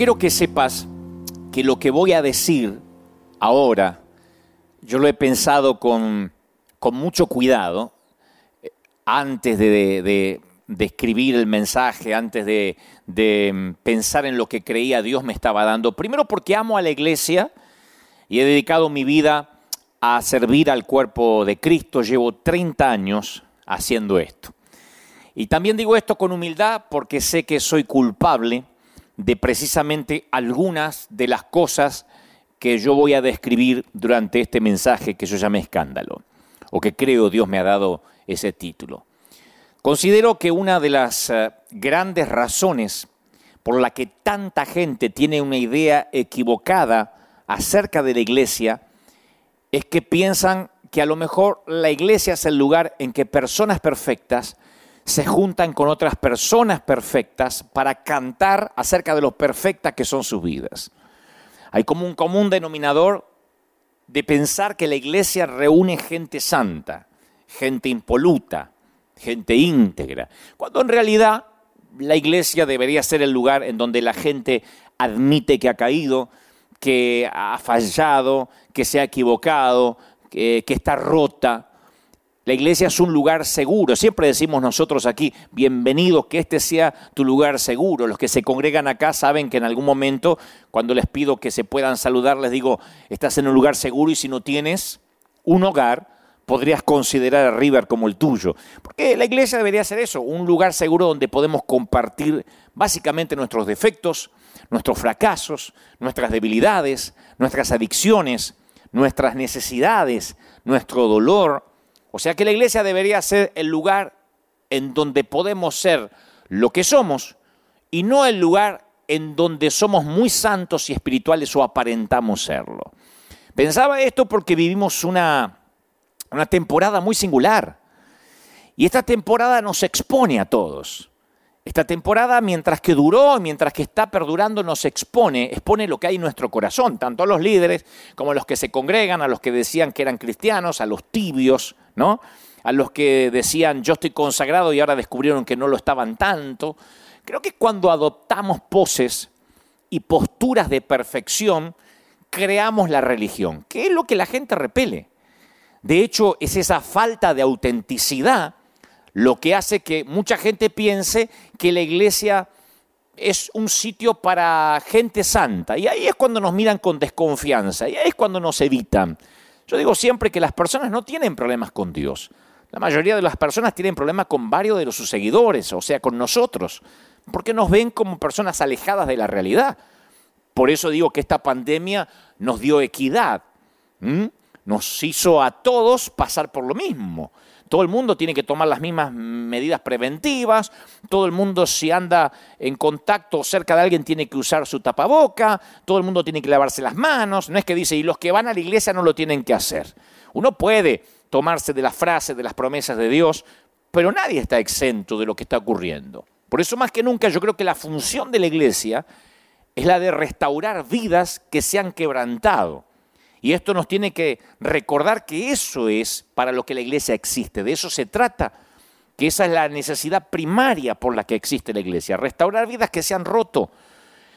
Quiero que sepas que lo que voy a decir ahora, yo lo he pensado con, con mucho cuidado eh, antes de, de, de, escribir el mensaje, antes de, de mm, pensar en lo que creía Dios me estaba dando. Primero porque amo a la iglesia y he dedicado mi vida a servir al cuerpo de Cristo. Llevo 30 años haciendo esto. Y también digo esto con humildad porque sé que soy culpable de precisamente algunas de las cosas que yo voy a describir durante este mensaje que yo llamé escándalo, o que creo Dios me ha dado ese título. Considero que una de las uh, grandes razones por la que tanta gente tiene una idea equivocada acerca de la iglesia es que piensan que a lo mejor la iglesia es el lugar en que personas perfectas se juntan con otras personas perfectas para cantar acerca de lo perfectas que son sus vidas. Hay como un común denominador de pensar que la iglesia reúne gente santa, gente impoluta, gente íntegra, cuando en realidad la iglesia debería ser el lugar en donde la gente admite que ha caído, que ha fallado, que se ha equivocado, que, que está rota, la iglesia es un lugar seguro. Siempre decimos nosotros aquí, bienvenidos, que este sea tu lugar seguro. Los que se congregan acá saben que en algún momento, cuando les pido que se puedan saludar, les digo, estás en un lugar seguro y si no tienes un hogar, podrías considerar a River como el tuyo. Porque la iglesia debería ser eso, un lugar seguro donde podemos compartir básicamente nuestros defectos, nuestros fracasos, nuestras debilidades, nuestras adicciones, nuestras necesidades, nuestro dolor, o sea que la iglesia debería ser el lugar en donde podemos ser lo que somos y no el lugar en donde somos muy santos y espirituales o aparentamos serlo. Pensaba esto porque vivimos una, una temporada muy singular y esta temporada nos expone a todos. Esta temporada, mientras que duró, mientras que está perdurando, nos expone, expone lo que hay en nuestro corazón, tanto a los líderes como a los que se congregan, a los que decían que eran cristianos, a los tibios, ¿no? A los que decían yo estoy consagrado y ahora descubrieron que no lo estaban tanto. Creo que cuando adoptamos poses y posturas de perfección, creamos la religión, que es lo que la gente repele. De hecho, es esa falta de autenticidad lo que hace que mucha gente piense que la iglesia es un sitio para gente santa. Y ahí es cuando nos miran con desconfianza, y ahí es cuando nos evitan. Yo digo siempre que las personas no tienen problemas con Dios. La mayoría de las personas tienen problemas con varios de sus seguidores, o sea, con nosotros, porque nos ven como personas alejadas de la realidad. Por eso digo que esta pandemia nos dio equidad, nos hizo a todos pasar por lo mismo. Todo el mundo tiene que tomar las mismas medidas preventivas, todo el mundo si anda en contacto cerca de alguien tiene que usar su tapaboca, todo el mundo tiene que lavarse las manos, no es que dice, y los que van a la iglesia no lo tienen que hacer. Uno puede tomarse de las frases, de las promesas de Dios, pero nadie está exento de lo que está ocurriendo. Por eso más que nunca yo creo que la función de la iglesia es la de restaurar vidas que se han quebrantado y esto nos tiene que recordar que eso es para lo que la iglesia existe, de eso se trata, que esa es la necesidad primaria por la que existe la iglesia, restaurar vidas que se han roto.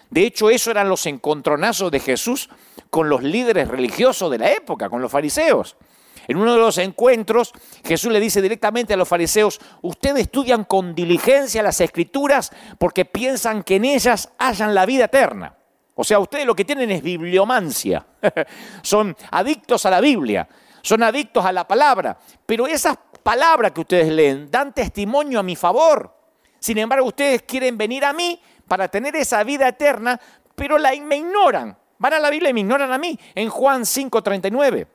De hecho, eso eran los encontronazos de Jesús con los líderes religiosos de la época, con los fariseos. En uno de los encuentros, Jesús le dice directamente a los fariseos, ustedes estudian con diligencia las escrituras porque piensan que en ellas hayan la vida eterna. O sea, ustedes lo que tienen es bibliomancia. son adictos a la Biblia, son adictos a la palabra. Pero esas palabras que ustedes leen dan testimonio a mi favor. Sin embargo, ustedes quieren venir a mí para tener esa vida eterna, pero la, me ignoran. Van a la Biblia y me ignoran a mí. En Juan 5:39.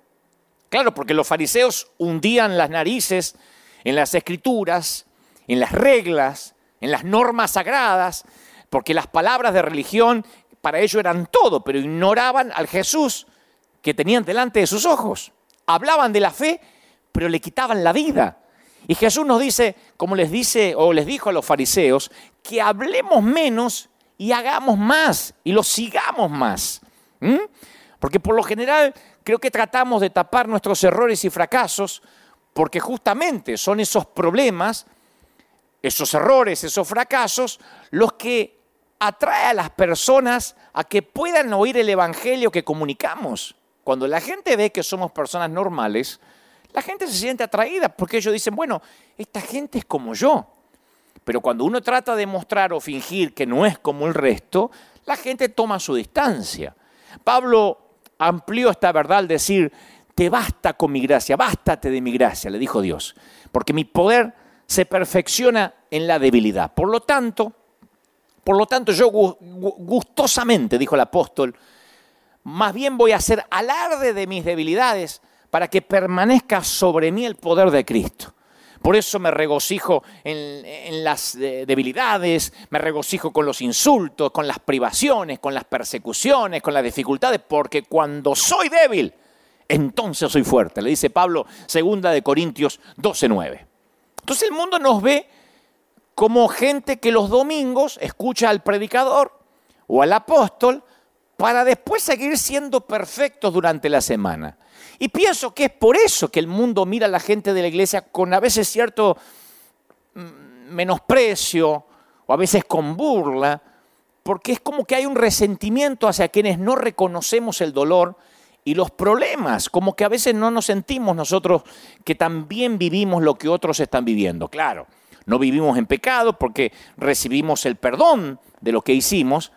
Claro, porque los fariseos hundían las narices en las escrituras, en las reglas, en las normas sagradas, porque las palabras de religión para ellos eran todo, pero ignoraban al Jesús que tenían delante de sus ojos. Hablaban de la fe, pero le quitaban la vida. Y Jesús nos dice, como les dice o les dijo a los fariseos, que hablemos menos y hagamos más y lo sigamos más. Porque por lo general creo que tratamos de tapar nuestros errores y fracasos porque justamente son esos problemas, esos errores, esos fracasos, los que atrae a las personas a que puedan oír el Evangelio que comunicamos. Cuando la gente ve que somos personas normales, la gente se siente atraída porque ellos dicen, bueno, esta gente es como yo. Pero cuando uno trata de mostrar o fingir que no es como el resto, la gente toma su distancia. Pablo amplió esta verdad al decir, te basta con mi gracia, bástate de mi gracia, le dijo Dios, porque mi poder se perfecciona en la debilidad. Por lo tanto, por lo tanto yo gustosamente, dijo el apóstol, más bien voy a hacer alarde de mis debilidades para que permanezca sobre mí el poder de Cristo. Por eso me regocijo en, las debilidades, me regocijo con los insultos, con las privaciones, con las persecuciones, con las dificultades, porque cuando soy débil, entonces soy fuerte. Le dice Pablo, segunda de Corintios 12:9. Entonces el mundo nos ve como gente que los domingos escucha al predicador o al apóstol para después seguir siendo perfectos durante la semana. Y pienso que es por eso que el mundo mira a la gente de la iglesia con a veces cierto mm, menosprecio o a veces con burla, porque es como que hay un resentimiento hacia quienes no reconocemos el dolor y los problemas, como que a veces no nos sentimos nosotros que también vivimos lo que otros están viviendo. Claro, no vivimos en pecado porque recibimos el perdón de lo que hicimos,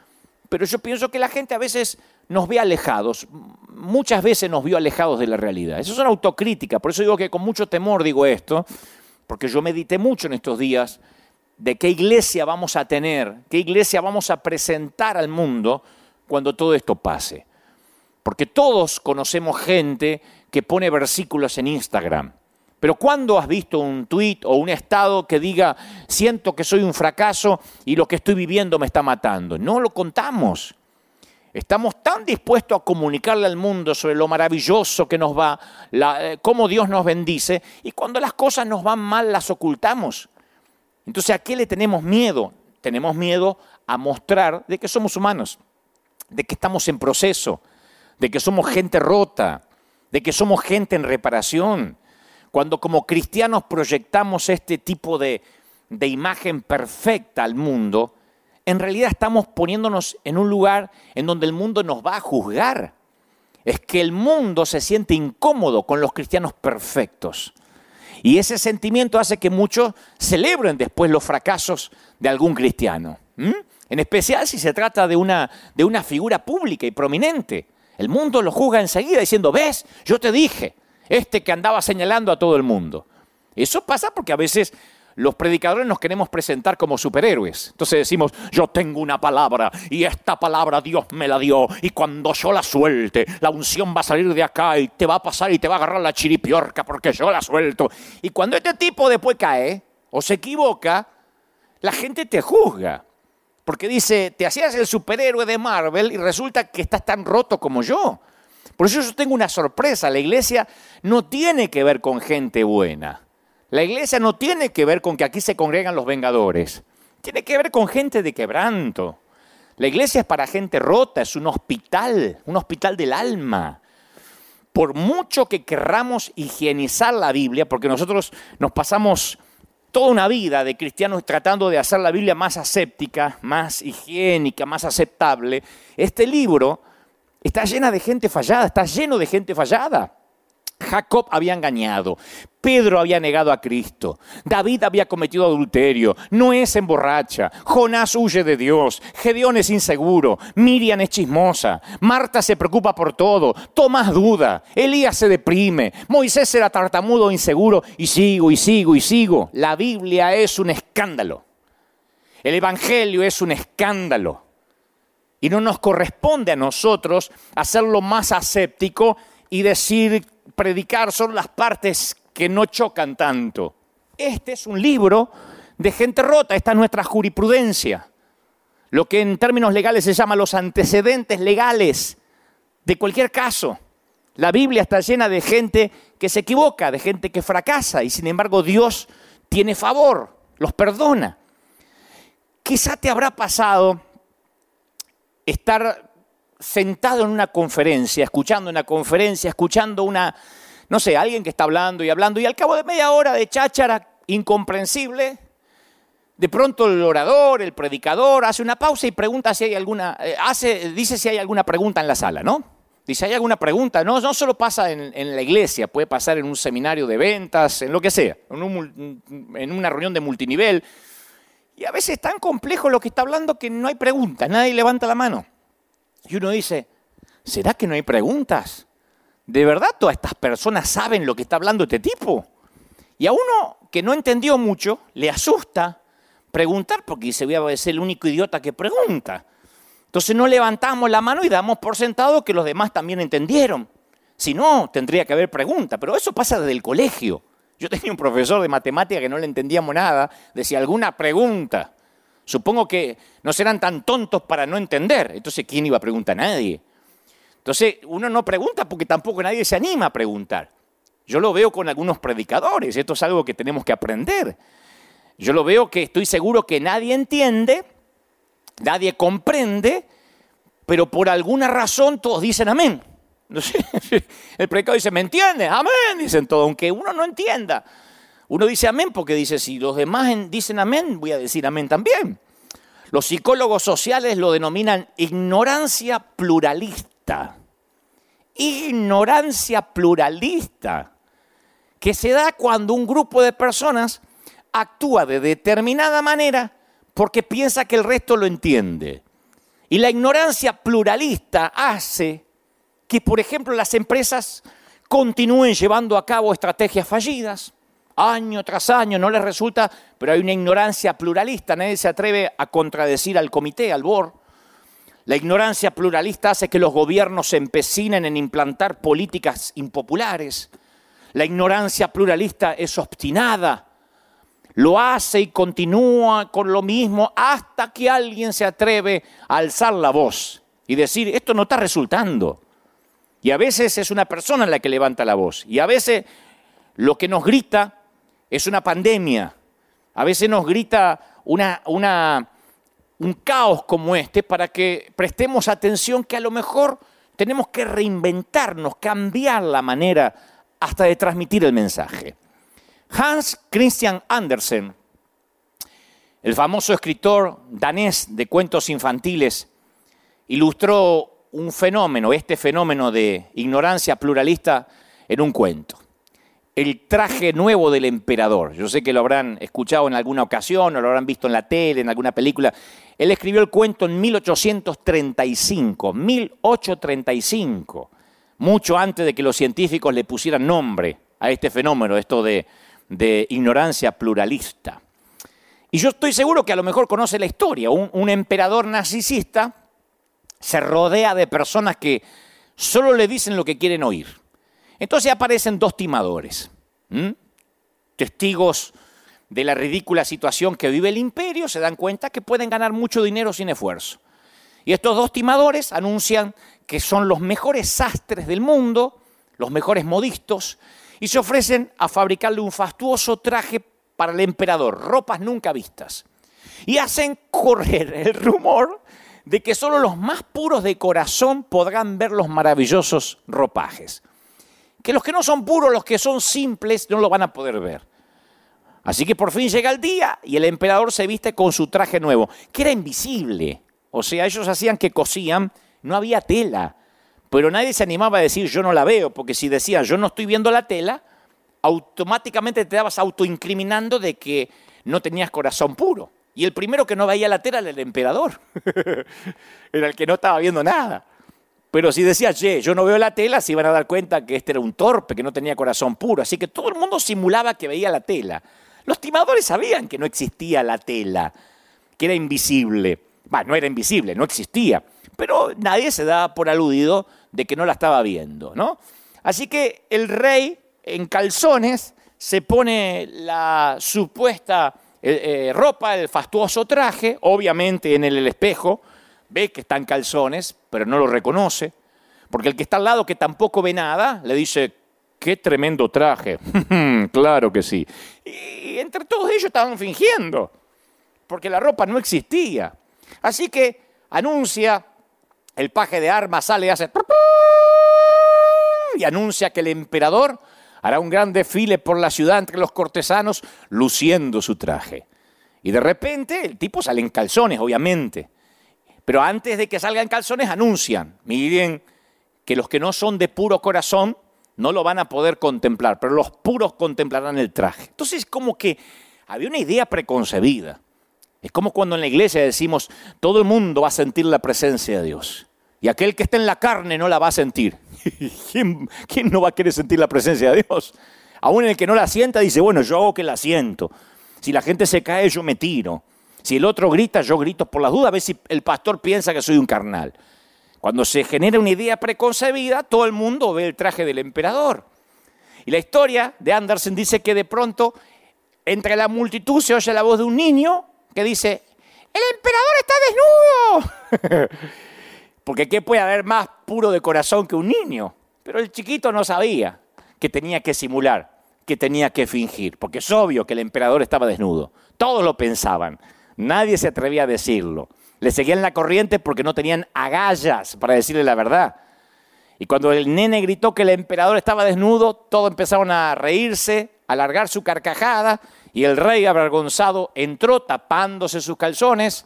pero yo pienso que la gente a veces nos ve alejados, muchas veces nos vio alejados de la realidad. Eso es una autocrítica, por eso digo que con mucho temor digo esto, porque yo medité mucho en estos días de qué iglesia vamos a tener, qué iglesia vamos a presentar al mundo cuando todo esto pase. Porque todos conocemos gente que pone versículos en Instagram. Pero ¿cuándo has visto un tweet o un estado que diga, siento que soy un fracaso y lo que estoy viviendo me está matando? No lo contamos. Estamos tan dispuestos a comunicarle al mundo sobre lo maravilloso que nos va, la, eh, cómo Dios nos bendice, y cuando las cosas nos van mal las ocultamos. Entonces, ¿a qué le tenemos miedo? Tenemos miedo a mostrar de que somos humanos, de que estamos en proceso, de que somos gente rota, de que somos gente en reparación. Cuando como cristianos proyectamos este tipo de, de imagen perfecta al mundo, en realidad estamos poniéndonos en un lugar en donde el mundo nos va a juzgar. Es que el mundo se siente incómodo con los cristianos perfectos. Y ese sentimiento hace que muchos celebren después los fracasos de algún cristiano. En especial si se trata de una, de una figura pública y prominente. El mundo lo juzga enseguida diciendo, ves, yo te dije, este que andaba señalando a todo el mundo. Eso pasa porque a veces los predicadores nos queremos presentar como superhéroes. Entonces decimos, yo tengo una palabra y esta palabra Dios me la dio y cuando yo la suelte, la unción va a salir de acá y te va a pasar y te va a agarrar la chiripiorca porque yo la suelto. Y cuando este tipo después cae o se equivoca, la gente te juzga. Porque dice, te hacías el superhéroe de Marvel y resulta que estás tan roto como yo. Por eso yo tengo una sorpresa. La iglesia no tiene que ver con gente buena. La iglesia no tiene que ver con que aquí se congregan los vengadores. Tiene que ver con gente de quebranto. La iglesia es para gente rota, es un hospital, un hospital del alma. Por mucho que querramos higienizar la Biblia, porque nosotros nos pasamos toda una vida de cristianos tratando de hacer la Biblia más aséptica, más higiénica, más aceptable, este libro está llena de gente fallada, está lleno de gente fallada. Jacob había engañado, Pedro había negado a Cristo, David había cometido adulterio, Noé se emborracha, Jonás huye de Dios, Gedeón es inseguro, Miriam es chismosa, Marta se preocupa por todo, Tomás duda, Elías se deprime, Moisés era tartamudo inseguro, y sigo y sigo y sigo. La Biblia es un escándalo. El Evangelio es un escándalo. Y no nos corresponde a nosotros hacerlo más aséptico y decir predicar son las partes que no chocan tanto. Este es un libro de gente rota, esta es nuestra jurisprudencia, lo que en términos legales se llama los antecedentes legales de cualquier caso. La Biblia está llena de gente que se equivoca, de gente que fracasa y sin embargo Dios tiene favor, los perdona. Quizá te habrá pasado estar sentado en una conferencia, escuchando una conferencia, escuchando una, no sé, alguien que está hablando y hablando, y al cabo de media hora de cháchara incomprensible, De pronto el orador, el predicador, hace una pausa y pregunta si hay alguna, eh, hace, dice si hay alguna pregunta en la sala, ¿no? Dice, ¿hay alguna pregunta? No, no solo pasa en, la iglesia, puede pasar en un seminario de ventas, en lo que sea, en, en una reunión de multinivel. Y a veces es tan complejo lo que está hablando que no hay preguntas, nadie levanta la mano. Y uno dice, ¿será que no hay preguntas? ¿De verdad todas estas personas saben lo que está hablando este tipo? Y a uno que no entendió mucho, le asusta preguntar porque dice, voy a ser el único idiota que pregunta. Entonces no levantamos la mano y damos por sentado que los demás también entendieron. Si no, tendría que haber pregunta, pero eso pasa desde el colegio. Yo tenía un profesor de matemática que no le entendíamos nada, decía alguna pregunta. Supongo que no serán tan tontos para no entender. Entonces, ¿quién iba a preguntar? Nadie. Entonces, uno no pregunta porque tampoco nadie se anima a preguntar. Yo lo veo con algunos predicadores, esto es algo que tenemos que aprender. Yo lo veo que estoy seguro que nadie entiende, nadie comprende, pero por alguna razón todos dicen amén. El predicador dice, ¿me entiendes? Amén, dicen todos, aunque uno no entienda. Uno dice amén porque dice, si los demás dicen amén, voy a decir amén también. Los psicólogos sociales lo denominan ignorancia pluralista. Ignorancia pluralista, que se da cuando un grupo de personas actúa de determinada manera porque piensa que el resto lo entiende. Y la ignorancia pluralista hace que, por ejemplo, las empresas continúen llevando a cabo estrategias fallidas, año tras año, no les resulta, pero hay una ignorancia pluralista, nadie se atreve a contradecir al comité, al BOR. La ignorancia pluralista hace que los gobiernos se empecinen en implantar políticas impopulares. La ignorancia pluralista es obstinada, lo hace y continúa con lo mismo hasta que alguien se atreve a alzar la voz y decir, esto no está resultando. Y a veces es una persona la que levanta la voz. Y a veces lo que nos grita es una pandemia. A veces nos grita un caos como este para que prestemos atención que a lo mejor tenemos que reinventarnos, cambiar la manera hasta de transmitir el mensaje. Hans Christian Andersen, el famoso escritor danés de cuentos infantiles, ilustró un fenómeno, este fenómeno de ignorancia pluralista, en un cuento. El traje nuevo del emperador. Yo sé que lo habrán escuchado en alguna ocasión o lo habrán visto en la tele, en alguna película. Él escribió el cuento en 1835, 1835, mucho antes de que los científicos le pusieran nombre a este fenómeno, esto de de ignorancia pluralista. Y yo estoy seguro que a lo mejor conoce la historia. Un, emperador narcisista se rodea de personas que solo le dicen lo que quieren oír. Entonces aparecen dos timadores, testigos de la ridícula situación que vive el imperio, se dan cuenta que pueden ganar mucho dinero sin esfuerzo. Y estos dos timadores anuncian que son los mejores sastres del mundo, los mejores modistos, y se ofrecen a fabricarle un fastuoso traje para el emperador, ropas nunca vistas. Y hacen correr el rumor de que solo los más puros de corazón podrán ver los maravillosos ropajes. Que los que no son puros, los que son simples, no lo van a poder ver. Así que por fin llega el día y el emperador se viste con su traje nuevo, que era invisible. O sea, ellos hacían que cosían, no había tela. Pero nadie se animaba a decir yo no la veo, porque si decías yo no estoy viendo la tela, automáticamente te dabas autoincriminando de que no tenías corazón puro. Y el primero que no veía la tela era el emperador. era el que no estaba viendo nada. Pero si decías, che, yo no veo la tela, se iban a dar cuenta que este era un torpe, que no tenía corazón puro. Así que todo el mundo simulaba que veía la tela. Los timadores sabían que no existía la tela, que era invisible. Bueno, no era invisible, no existía. Pero nadie se da por aludido de que no la estaba viendo, ¿no? Así que el rey en calzones se pone la supuesta eh, ropa, el fastuoso traje, obviamente en el, espejo, ve que está en calzones, pero no lo reconoce, porque el que está al lado, que tampoco ve nada, le dice, qué tremendo traje. claro que sí. Y entre todos ellos estaban fingiendo, porque la ropa no existía. Así que anuncia el paje de armas sale y hace y anuncia que el emperador hará un gran desfile por la ciudad entre los cortesanos luciendo su traje. Y de repente el tipo sale en calzones, obviamente. Pero antes de que salgan calzones anuncian, miren que los que no son de puro corazón no lo van a poder contemplar, pero los puros contemplarán el traje. Entonces como que había una idea preconcebida. Es como cuando en la iglesia decimos, todo el mundo va a sentir la presencia de Dios. Y aquel que está en la carne no la va a sentir. ¿Quién, no va a querer sentir la presencia de Dios? Aún el que no la sienta dice, bueno, yo hago que la siento. Si la gente se cae, yo me tiro. Si el otro grita, yo grito por las dudas, a ver si el pastor piensa que soy un carnal. Cuando se genera una idea preconcebida, todo el mundo ve el traje del emperador. Y la historia de Andersen dice que de pronto entre la multitud se oye la voz de un niño que dice, el emperador está desnudo. Porque ¿qué puede haber más puro de corazón que un niño? Pero el chiquito no sabía que tenía que simular, que tenía que fingir, porque es obvio que el emperador estaba desnudo. Todos lo pensaban, nadie se atrevía a decirlo. Le seguían la corriente porque no tenían agallas para decirle la verdad. Y cuando el nene gritó que el emperador estaba desnudo, todos empezaron a reírse, a alargar su carcajada, y el rey avergonzado entró tapándose sus calzones,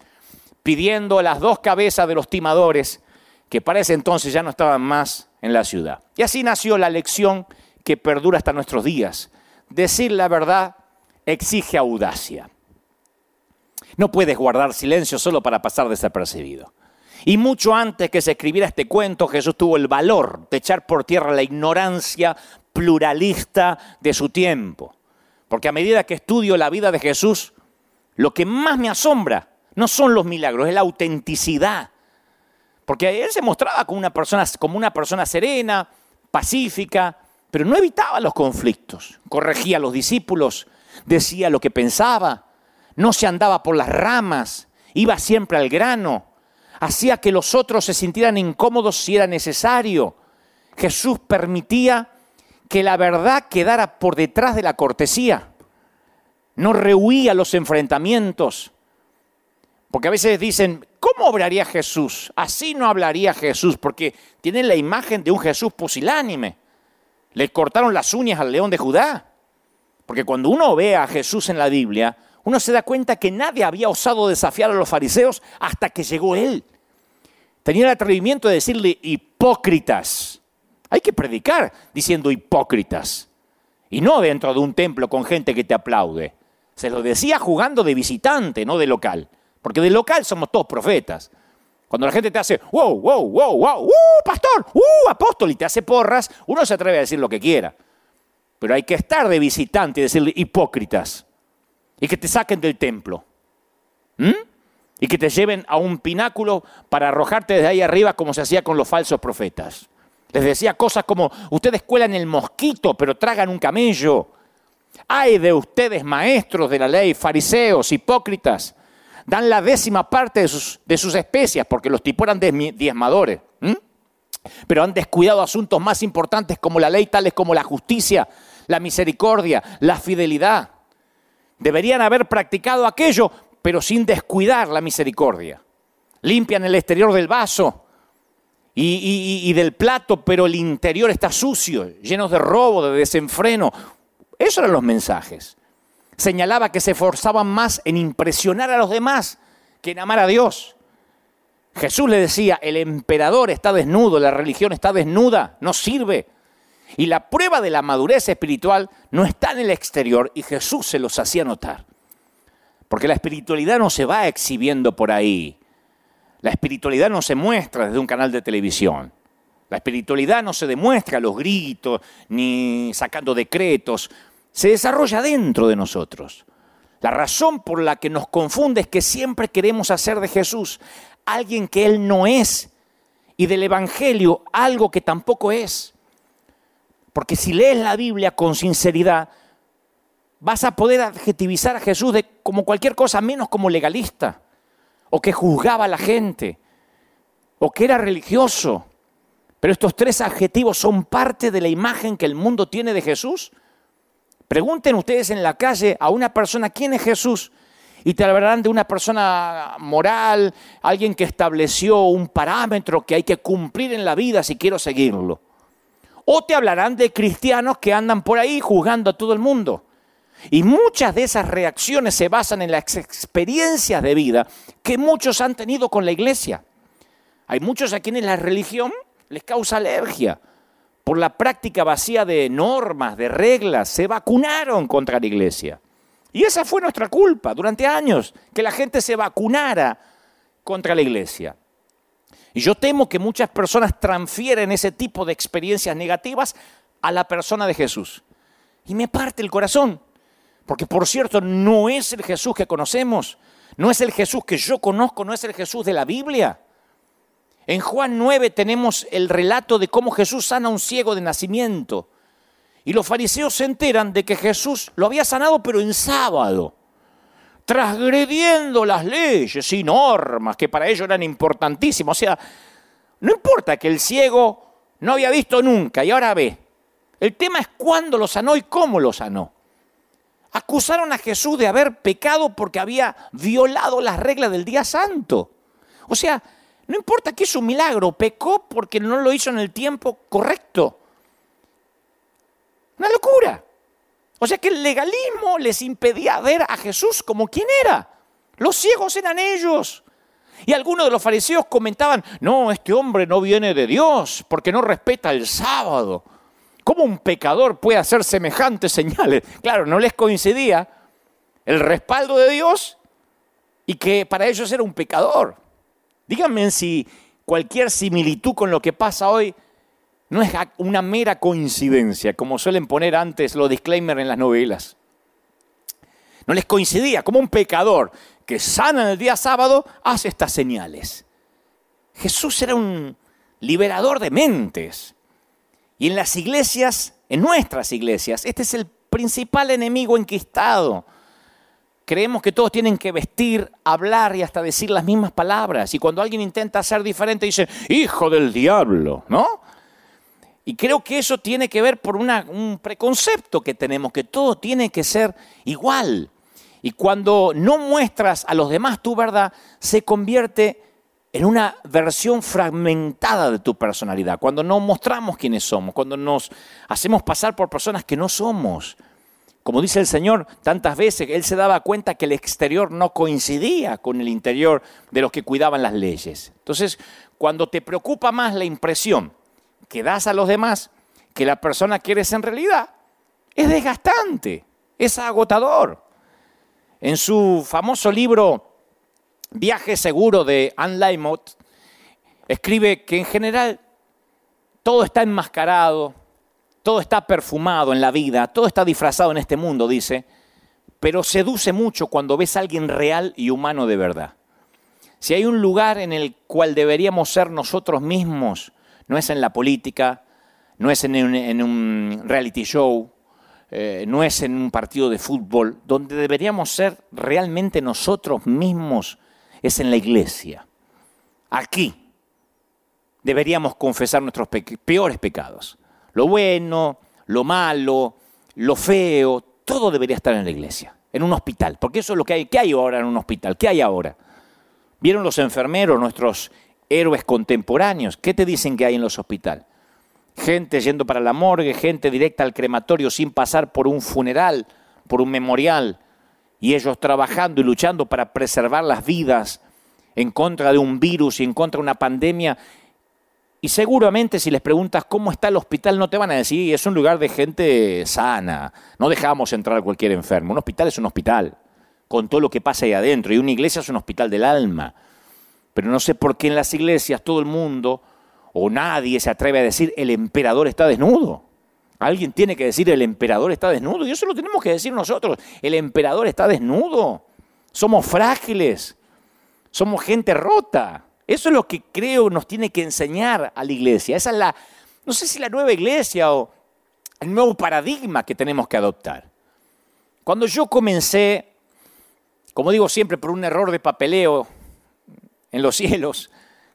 pidiendo las dos cabezas de los timadores que para ese entonces ya no estaban más en la ciudad. Y así nació la lección que perdura hasta nuestros días. Decir la verdad exige audacia. No puedes guardar silencio solo para pasar desapercibido. Y mucho antes que se escribiera este cuento, Jesús tuvo el valor de echar por tierra la ignorancia pluralista de su tiempo. Porque a medida que estudio la vida de Jesús, lo que más me asombra no son los milagros, es la autenticidad porque él se mostraba como una persona, como una persona serena, pacífica, pero no evitaba los conflictos. Corregía a los discípulos, decía lo que pensaba, no se andaba por las ramas, iba siempre al grano, hacía que los otros se sintieran incómodos si era necesario. Jesús permitía que la verdad quedara por detrás de la cortesía. No rehuía los enfrentamientos. Porque a veces dicen, ¿Cómo obraría Jesús? Así no hablaría Jesús, porque tienen la imagen de un Jesús pusilánime. Le cortaron las uñas al león de Judá. Porque cuando uno ve a Jesús en la Biblia, uno se da cuenta que nadie había osado desafiar a los fariseos hasta que llegó él. Tenía el atrevimiento de decirle hipócritas. Hay que predicar diciendo hipócritas. Y no dentro de un templo con gente que te aplaude. Se lo decía jugando de visitante, no de local. Porque de local somos todos profetas. Cuando la gente te hace, wow, wow, wow, wow, uh, pastor, uh, apóstol, y te hace porras, uno se atreve a decir lo que quiera. Pero hay que estar de visitante y decirle hipócritas. Y que te saquen del templo. ¿Mm? Y que te lleven a un pináculo para arrojarte desde ahí arriba como se hacía con los falsos profetas. Les decía cosas como, ustedes cuelan el mosquito, pero tragan un camello. Ay de ustedes, maestros de la ley, fariseos, hipócritas dan la décima parte de sus, de sus especias, porque los tipos eran diezmadores. Pero han descuidado asuntos más importantes como la ley, tales como la justicia, la misericordia, la fidelidad. Deberían haber practicado aquello, pero sin descuidar la misericordia. Limpian el exterior del vaso y, y del plato, pero el interior está sucio, lleno de robo, de desenfreno. Esos eran los mensajes señalaba que se esforzaban más en impresionar a los demás que en amar a Dios. Jesús le decía, el emperador está desnudo, la religión está desnuda, no sirve. Y la prueba de la madurez espiritual no está en el exterior y Jesús se los hacía notar. Porque la espiritualidad no se va exhibiendo por ahí. La espiritualidad no se muestra desde un canal de televisión. La espiritualidad no se demuestra a los gritos ni sacando decretos se desarrolla dentro de nosotros. La razón por la que nos confunde es que siempre queremos hacer de Jesús alguien que Él no es y del Evangelio algo que tampoco es. Porque si lees la Biblia con sinceridad, vas a poder adjetivizar a Jesús de como cualquier cosa menos como legalista, o que juzgaba a la gente, o que era religioso. Pero estos tres adjetivos son parte de la imagen que el mundo tiene de Jesús. Pregunten ustedes en la calle a una persona quién es Jesús y te hablarán de una persona moral, alguien que estableció un parámetro que hay que cumplir en la vida si quiero seguirlo. O te hablarán de cristianos que andan por ahí juzgando a todo el mundo. Y muchas de esas reacciones se basan en las experiencias de vida que muchos han tenido con la iglesia. Hay muchos a quienes la religión les causa alergia por la práctica vacía de normas, de reglas, se vacunaron contra la iglesia. Y esa fue nuestra culpa durante años, que la gente se vacunara contra la iglesia. Y yo temo que muchas personas transfieren ese tipo de experiencias negativas a la persona de Jesús. Y me parte el corazón, porque por cierto no es el Jesús que conocemos, no es el Jesús que yo conozco, no es el Jesús de la Biblia. En Juan 9 tenemos el relato de cómo Jesús sana a un ciego de nacimiento. Y los fariseos se enteran de que Jesús lo había sanado, pero en sábado, transgrediendo las leyes y normas que para ellos eran importantísimas. O sea, no importa que el ciego no había visto nunca y ahora ve. El tema es cuándo lo sanó y cómo lo sanó. Acusaron a Jesús de haber pecado porque había violado las reglas del día santo. O sea, no importa que es un milagro, pecó porque no lo hizo en el tiempo correcto. Una locura. O sea que el legalismo les impedía ver a Jesús como quien era. Los ciegos eran ellos. Y algunos de los fariseos comentaban, no, este hombre no viene de Dios porque no respeta el sábado. ¿Cómo un pecador puede hacer semejantes señales? Claro, no les coincidía el respaldo de Dios y que para ellos era un pecador. Díganme si cualquier similitud con lo que pasa hoy no es una mera coincidencia, como suelen poner antes los disclaimers en las novelas. No les coincidía, como un pecador que sana en el día sábado hace estas señales. Jesús era un liberador de mentes. Y en las iglesias, en nuestras iglesias, este es el principal enemigo enquistado Creemos que todos tienen que vestir, hablar y hasta decir las mismas palabras. Y cuando alguien intenta ser diferente, dice, hijo del diablo, ¿no? Y creo que eso tiene que ver por un preconcepto que tenemos, que todo tiene que ser igual. Y cuando no muestras a los demás tu verdad, se convierte en una versión fragmentada de tu personalidad. Cuando no mostramos quiénes somos, cuando nos hacemos pasar por personas que no somos. Como dice el Señor tantas veces, Él se daba cuenta que el exterior no coincidía con el interior de los que cuidaban las leyes. Entonces, cuando te preocupa más la impresión que das a los demás que la persona que eres en realidad, es desgastante, es agotador. En su famoso libro Viaje Seguro de Anne Laimot, escribe que en general todo está enmascarado, todo está perfumado en la vida, todo está disfrazado en este mundo, dice, pero seduce mucho cuando ves a alguien real y humano de verdad. Si hay un lugar en el cual deberíamos ser nosotros mismos, no es en la política, no es en un, reality show, eh, no es en un partido de fútbol, donde deberíamos ser realmente nosotros mismos, es en la iglesia. Aquí deberíamos confesar nuestros peores pecados. Lo bueno, lo malo, lo feo, todo debería estar en la iglesia, en un hospital, porque eso es lo que hay. ¿Qué hay ahora en un hospital? ¿Qué hay ahora? ¿Vieron los enfermeros, nuestros héroes contemporáneos? ¿Qué te dicen que hay en los hospitales? Gente yendo para la morgue, gente directa al crematorio sin pasar por un funeral, por un memorial, y ellos trabajando y luchando para preservar las vidas en contra de un virus y en contra de una pandemia y seguramente si les preguntas cómo está el hospital, no te van a decir, es un lugar de gente sana, no dejamos entrar a cualquier enfermo. Un hospital es un hospital, con todo lo que pasa ahí adentro, y una iglesia es un hospital del alma. Pero no sé por qué en las iglesias todo el mundo o nadie se atreve a decir, el emperador está desnudo. Alguien tiene que decir, el emperador está desnudo, y eso lo tenemos que decir nosotros, el emperador está desnudo. Somos frágiles, somos gente rota. Eso es lo que creo nos tiene que enseñar a la iglesia. Esa es la, no sé si la nueva iglesia o el nuevo paradigma que tenemos que adoptar. Cuando yo comencé, como digo siempre, por un error de papeleo en los cielos,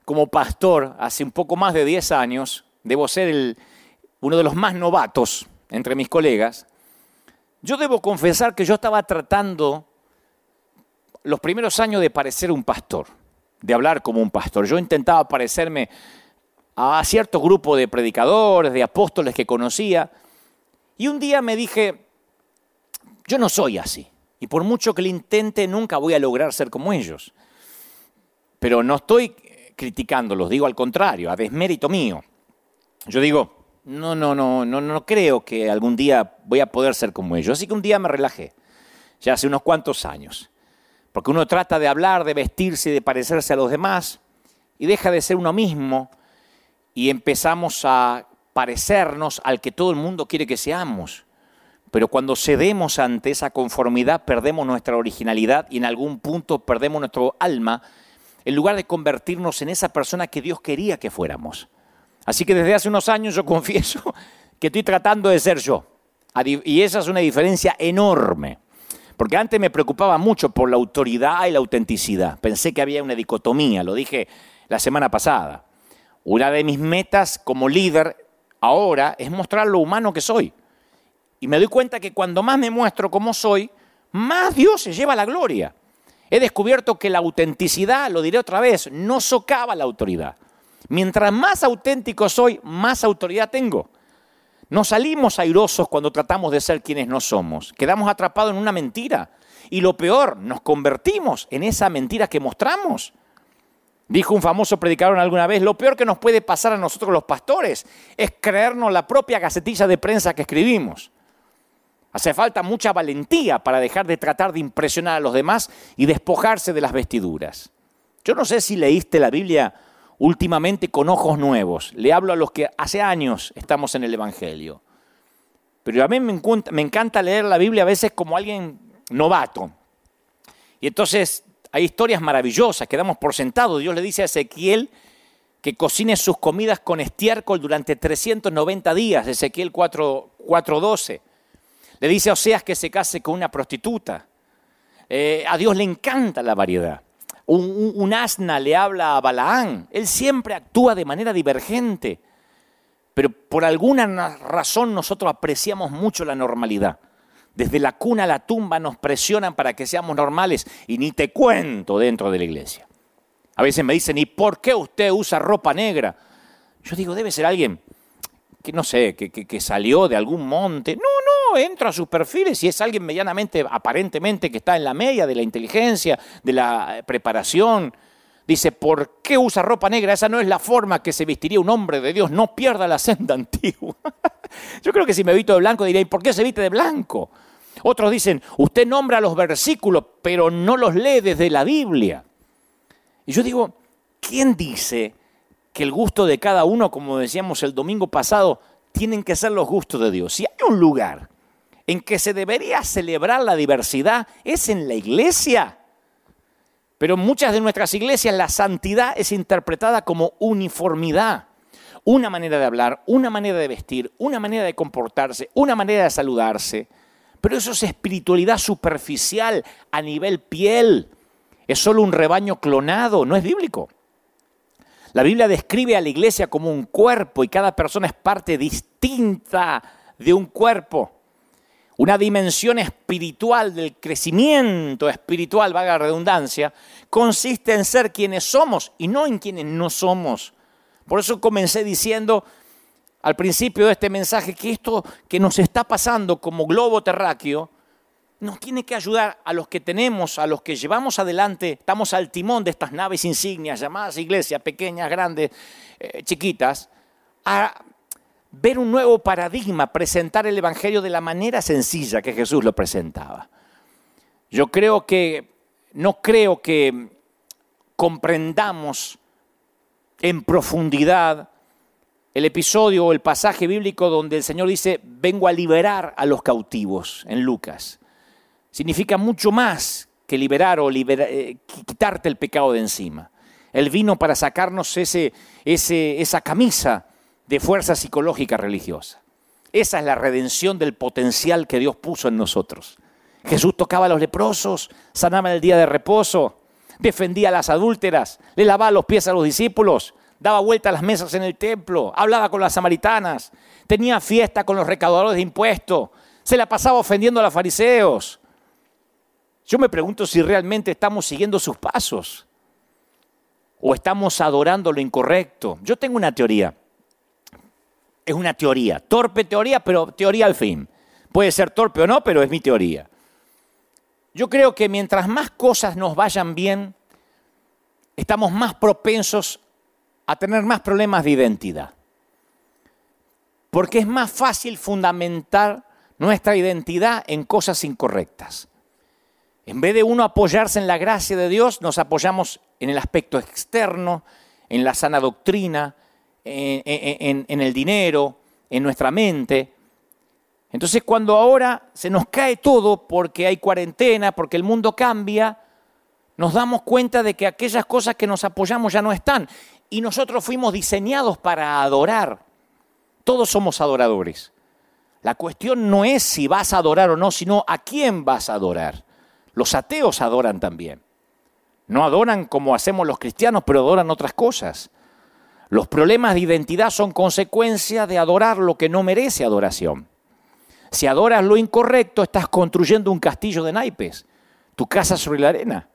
como pastor hace un poco más de 10 años, debo ser uno de los más novatos entre mis colegas, yo debo confesar que yo estaba tratando los primeros años de parecer un pastor de hablar como un pastor. Yo intentaba parecerme a cierto grupo de predicadores, de apóstoles que conocía, y un día me dije, Yo no soy así. Y por mucho que lo intente, nunca voy a lograr ser como ellos. Pero no estoy criticándolos, digo al contrario, a desmérito mío. Yo digo, no, no, no, no, no creo que algún día voy a poder ser como ellos. Así que un día me relajé, ya hace unos cuantos años. Porque uno trata de hablar, de vestirse, de parecerse a los demás y deja de ser uno mismo y empezamos a parecernos al que todo el mundo quiere que seamos. Pero cuando cedemos ante esa conformidad perdemos nuestra originalidad y en algún punto perdemos nuestro alma en lugar de convertirnos en esa persona que Dios quería que fuéramos. Así que desde hace unos años yo confieso que estoy tratando de ser yo. Y esa es una diferencia enorme. Porque antes me preocupaba mucho por la autoridad y la autenticidad. Pensé que había una dicotomía, lo dije la semana pasada. Una de mis metas como líder ahora es mostrar lo humano que soy. Y me doy cuenta que cuando más me muestro como soy, más Dios se lleva la gloria. He descubierto que la autenticidad, lo diré otra vez, no socava la autoridad. Mientras más auténtico soy, más autoridad tengo. No salimos airosos cuando tratamos de ser quienes no somos. Quedamos atrapados en una mentira. Y lo peor, nos convertimos en esa mentira que mostramos. Dijo un famoso predicador alguna vez, lo peor que nos puede pasar a nosotros los pastores es creernos la propia gacetilla de prensa que escribimos. Hace falta mucha valentía para dejar de tratar de impresionar a los demás y despojarse de las vestiduras. Yo no sé si leíste la Biblia últimamente con ojos nuevos. Le hablo a los que hace años estamos en el Evangelio. Pero a mí me encanta, leer la Biblia a veces como alguien novato. Y entonces hay historias maravillosas que damos por sentado. Dios le dice a Ezequiel que cocine sus comidas con estiércol durante 390 días, Ezequiel 4.12. Le dice a Oseas que se case con una prostituta. Eh, a Dios le encanta la variedad un, asna le habla a Balaán. Él siempre actúa de manera divergente. Pero por alguna razón nosotros apreciamos mucho la normalidad. Desde la cuna a la tumba nos presionan para que seamos normales y ni te cuento dentro de la iglesia. A veces me dicen, ¿y por qué usted usa ropa negra? Yo digo, debe ser alguien que no sé, que, salió de algún monte. No, entro a sus perfiles y es alguien medianamente, aparentemente, que está en la media de la inteligencia, de la eh, preparación. Dice, ¿por qué usa ropa negra? Esa no es la forma que se vestiría un hombre de Dios. No pierda la senda antigua. Yo creo que si me visto de blanco diría, ¿y por qué se viste de blanco? Otros dicen, usted nombra los versículos, pero no los lee desde la Biblia. Y yo digo, ¿quién dice que el gusto de cada uno, como decíamos el domingo pasado, tienen que ser los gustos de Dios? Si hay un lugar en que se debería celebrar la diversidad es en la iglesia. Pero en muchas de nuestras iglesias la santidad es interpretada como uniformidad. Una manera de hablar, una manera de vestir, una manera de comportarse, una manera de saludarse. Pero eso es espiritualidad superficial a nivel piel. Es solo un rebaño clonado, no es bíblico. La Biblia describe a la iglesia como un cuerpo y cada persona es parte distinta de un cuerpo una dimensión espiritual del crecimiento espiritual, vaga redundancia, consiste en ser quienes somos y no en quienes no somos. Por eso comencé diciendo al principio de este mensaje que esto que nos está pasando como globo terráqueo nos tiene que ayudar a los que tenemos, a los que llevamos adelante, estamos al timón de estas naves insignias llamadas iglesias, pequeñas, grandes, eh, chiquitas, a ver un nuevo paradigma, presentar el Evangelio de la manera sencilla que Jesús lo presentaba. Yo creo que, no creo que comprendamos en profundidad el episodio o el pasaje bíblico donde el Señor dice, vengo a liberar a los cautivos en Lucas. Significa mucho más que liberar o eh, quitarte el pecado de encima. Él vino para sacarnos ese, esa camisa de fuerza psicológica religiosa. Esa es la redención del potencial que Dios puso en nosotros. Jesús tocaba a los leprosos, sanaba el día de reposo, defendía a las adúlteras, le lavaba los pies a los discípulos, daba vuelta a las mesas en el templo, hablaba con las samaritanas, tenía fiesta con los recaudadores de impuestos, se la pasaba ofendiendo a los fariseos. Yo me pregunto si realmente estamos siguiendo sus pasos o estamos adorando lo incorrecto. Yo tengo una teoría es una teoría. Torpe teoría, pero teoría al fin. Puede ser torpe o no, pero es mi teoría. yo creo que mientras más cosas nos vayan bien, estamos más propensos a tener más problemas de identidad. Porque es más fácil fundamentar nuestra identidad en cosas incorrectas. En vez de uno apoyarse en la gracia de Dios, nos apoyamos en el aspecto externo, en la sana doctrina, en, el dinero, en nuestra mente. Entonces cuando ahora se nos cae todo porque hay cuarentena, porque el mundo cambia, nos damos cuenta de que aquellas cosas que nos apoyamos ya no están. Y nosotros fuimos diseñados para adorar. Todos somos adoradores. La cuestión no es si vas a adorar o no, sino a quién vas a adorar. Los ateos adoran también. No adoran como hacemos los cristianos, pero adoran otras cosas. Los problemas de identidad son consecuencia de adorar lo que no merece adoración. Si adoras lo incorrecto, estás construyendo un castillo de naipes, tu casa sobre la arena.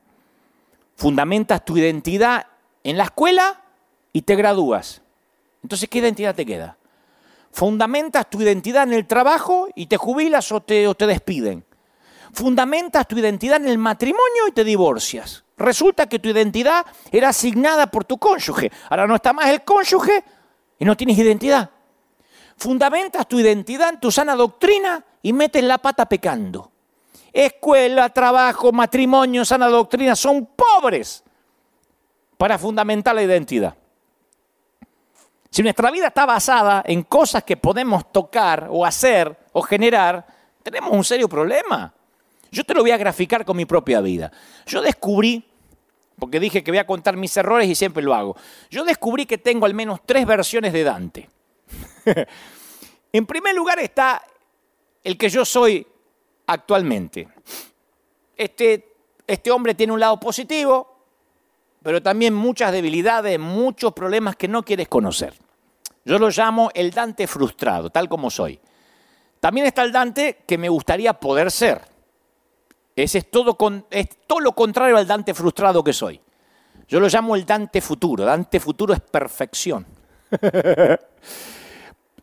Fundamentas tu identidad en la escuela y te gradúas. Entonces, ¿qué identidad te queda? Fundamentas tu identidad en el trabajo y te jubilas o te, o te despiden. Fundamentas tu identidad en el matrimonio y te divorcias. Resulta que tu identidad era asignada por tu cónyuge. Ahora no está más el cónyuge y no tienes identidad. Fundamentas tu identidad en tu sana doctrina y metes la pata pecando. Escuela, trabajo, matrimonio, sana doctrina son pobres para fundamentar la identidad. Si nuestra vida está basada en cosas que podemos tocar o hacer o generar, tenemos un serio problema. Yo te lo voy a graficar con mi propia vida. Yo descubrí, porque dije que voy a contar mis errores y siempre lo hago, yo descubrí que tengo al menos tres versiones de Dante. en primer lugar está el que yo soy actualmente. Este, este hombre tiene un lado positivo, pero también muchas debilidades, muchos problemas que no quieres conocer. Yo lo llamo el Dante frustrado, tal como soy. También está el Dante que me gustaría poder ser. Ese es todo, es todo lo contrario al Dante frustrado que soy. Yo lo llamo el Dante futuro. Dante futuro es perfección.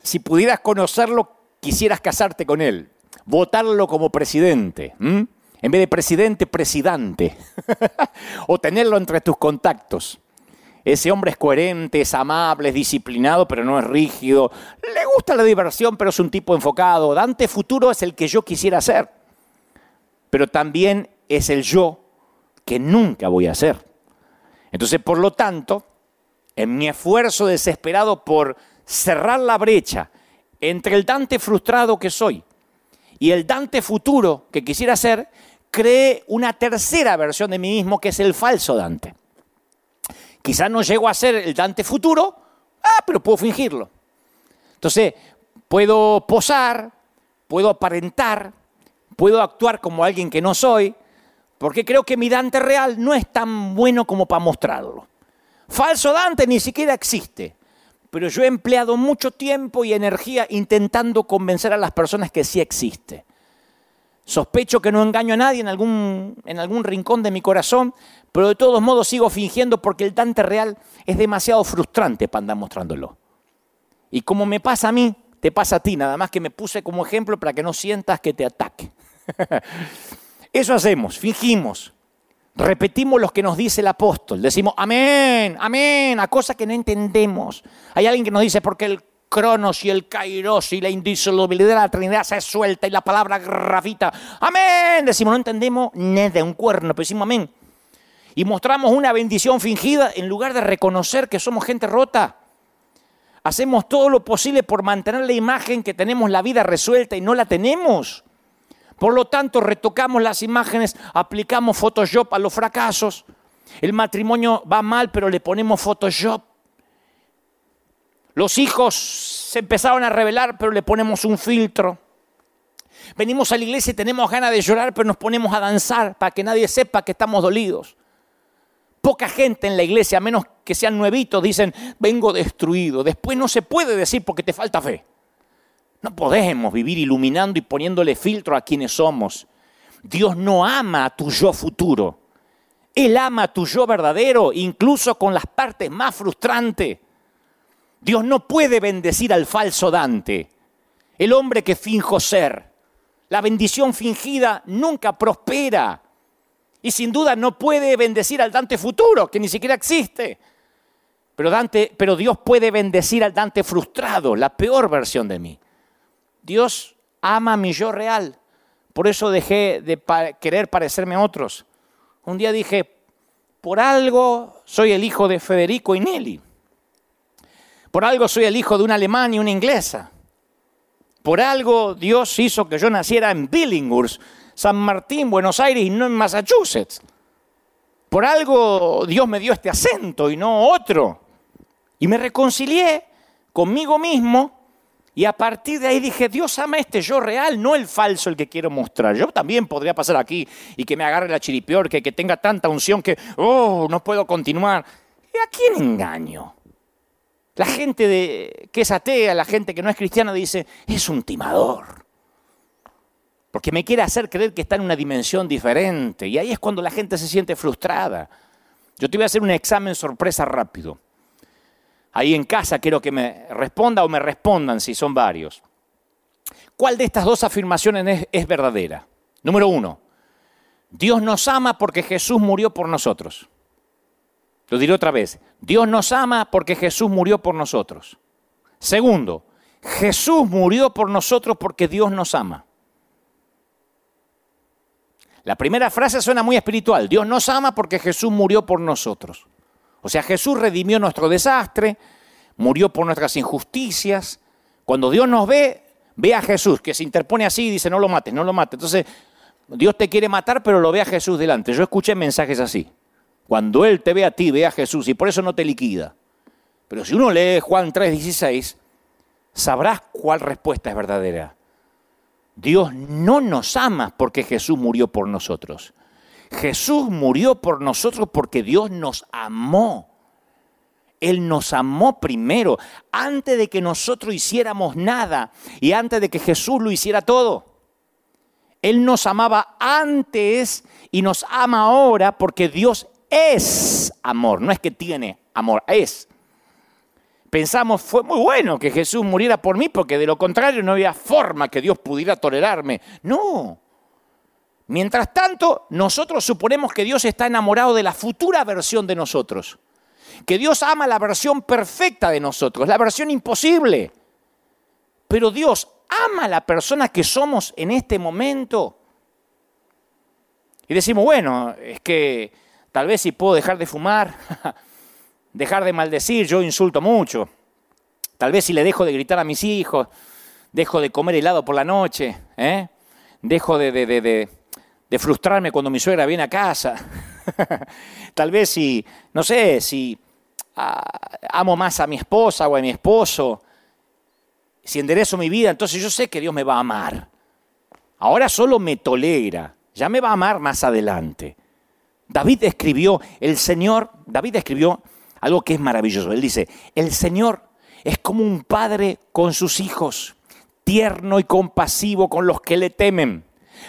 si pudieras conocerlo, quisieras casarte con él, votarlo como presidente. En vez de presidente, presidente. o tenerlo entre tus contactos. Ese hombre es coherente, es amable, es disciplinado, pero no es rígido. Le gusta la diversión, pero es un tipo enfocado. Dante futuro es el que yo quisiera ser pero también es el yo que nunca voy a ser. Entonces, por lo tanto, en mi esfuerzo desesperado por cerrar la brecha entre el Dante frustrado que soy y el Dante futuro que quisiera ser, creé una tercera versión de mí mismo que es el falso Dante. Quizás no llego a ser el Dante futuro, ah, pero puedo fingirlo. Entonces, puedo posar, puedo aparentar, puedo actuar como alguien que no soy, porque creo que mi Dante real no es tan bueno como para mostrarlo. Falso Dante ni siquiera existe, pero yo he empleado mucho tiempo y energía intentando convencer a las personas que sí existe. Sospecho que no engaño a nadie en algún, en algún rincón de mi corazón, pero de todos modos sigo fingiendo porque el Dante real es demasiado frustrante para andar mostrándolo. Y como me pasa a mí, te pasa a ti, nada más que me puse como ejemplo para que no sientas que te ataque. Eso hacemos, fingimos. Repetimos lo que nos dice el apóstol. Decimos amén, amén, a cosas que no entendemos. Hay alguien que nos dice porque el cronos y el kairos y la indisolubilidad de la Trinidad se suelta y la palabra grafita. Amén. Decimos, no entendemos nada, un cuerno, pero decimos amén. Y mostramos una bendición fingida en lugar de reconocer que somos gente rota. Hacemos todo lo posible por mantener la imagen que tenemos la vida resuelta y no la tenemos. Por lo tanto, retocamos las imágenes, aplicamos Photoshop a los fracasos. El matrimonio va mal, pero le ponemos Photoshop. Los hijos se empezaron a revelar, pero le ponemos un filtro. Venimos a la iglesia y tenemos ganas de llorar, pero nos ponemos a danzar para que nadie sepa que estamos dolidos. Poca gente en la iglesia, a menos que sean nuevitos, dicen, vengo destruido. Después no se puede decir porque te falta fe. No podemos vivir iluminando y poniéndole filtro a quienes somos. Dios no ama a tu yo futuro. Él ama a tu yo verdadero, incluso con las partes más frustrantes. Dios no puede bendecir al falso Dante, el hombre que finjo ser. La bendición fingida nunca prospera. Y sin duda no puede bendecir al Dante futuro, que ni siquiera existe. Pero, Dante, pero Dios puede bendecir al Dante frustrado, la peor versión de mí. Dios ama mi yo real. Por eso dejé de querer parecerme a otros. Un día dije, por algo soy el hijo de Federico y Nelly. Por algo soy el hijo de un alemán y una inglesa. Por algo Dios hizo que yo naciera en Billinghurst, San Martín, Buenos Aires y no en Massachusetts. Por algo Dios me dio este acento y no otro. Y me reconcilié conmigo mismo y a partir de ahí dije, Dios ama este yo real, no el falso el que quiero mostrar. Yo también podría pasar aquí y que me agarre la chiripior, que, que tenga tanta unción que, oh, no puedo continuar. ¿Y a quién engaño? La gente que es atea, la gente que no es cristiana dice, es un timador. Porque me quiere hacer creer que está en una dimensión diferente. Y ahí es cuando la gente se siente frustrada. Yo te voy a hacer un examen sorpresa rápido. Ahí en casa quiero que me responda o me respondan si son varios. ¿Cuál de estas dos afirmaciones es, verdadera? Número uno, Dios nos ama porque Jesús murió por nosotros. Lo diré otra vez, Dios nos ama porque Jesús murió por nosotros. Segundo, Jesús murió por nosotros porque Dios nos ama. La primera frase suena muy espiritual, Dios nos ama porque Jesús murió por nosotros. O sea, Jesús redimió nuestro desastre, murió por nuestras injusticias. Cuando Dios nos ve, ve a Jesús, que se interpone así y dice, no lo mates, no lo mates. Entonces, Dios te quiere matar, pero lo ve a Jesús delante. Yo escuché mensajes así. Cuando Él te ve a ti, ve a Jesús y por eso no te liquida. Pero si uno lee Juan 3:16, sabrás cuál respuesta es verdadera. Dios no nos ama porque Jesús murió por nosotros. Jesús murió por nosotros porque Dios nos amó. Él nos amó primero, antes de que nosotros hiciéramos nada y antes de que Jesús lo hiciera todo. Él nos amaba antes y nos ama ahora porque Dios es amor, no es que tiene amor, es. Pensamos, fue muy bueno que Jesús muriera por mí porque de lo contrario no había forma que Dios pudiera tolerarme. No, Mientras tanto, nosotros suponemos que Dios está enamorado de la futura versión de nosotros, que Dios ama la versión perfecta de nosotros, la versión imposible. Pero Dios ama a la persona que somos en este momento. Y decimos, bueno, es que tal vez si puedo dejar de fumar, dejar de maldecir, yo insulto mucho. Tal vez si le dejo de gritar a mis hijos, dejo de comer helado por la noche, ¿eh? dejo de, frustrarme cuando mi suegra viene a casa. Tal vez si, no sé, si ah, amo más a mi esposa o a mi esposo, si enderezo mi vida, entonces yo sé que Dios me va a amar. Ahora solo me tolera, ya me va a amar más adelante. David escribió, el Señor, David escribió algo que es maravilloso. Él dice, el Señor es como un padre con sus hijos, tierno y compasivo con los que le temen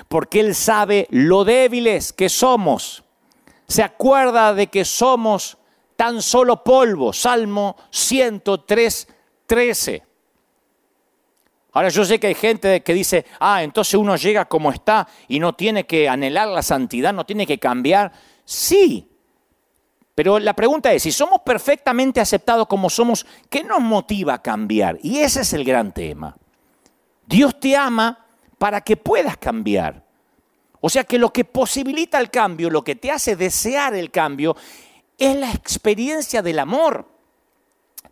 porque Él sabe lo débiles que somos. Se acuerda de que somos tan solo polvo. Salmo 103, 13. Ahora yo sé que hay gente que dice, ah, entonces uno llega como está y no tiene que anhelar la santidad, no tiene que cambiar. Sí, pero la pregunta es, si somos perfectamente aceptados como somos, ¿qué nos motiva a cambiar? Y ese es el gran tema. Dios te ama para que puedas cambiar. O sea que lo que posibilita el cambio, lo que te hace desear el cambio, es la experiencia del amor.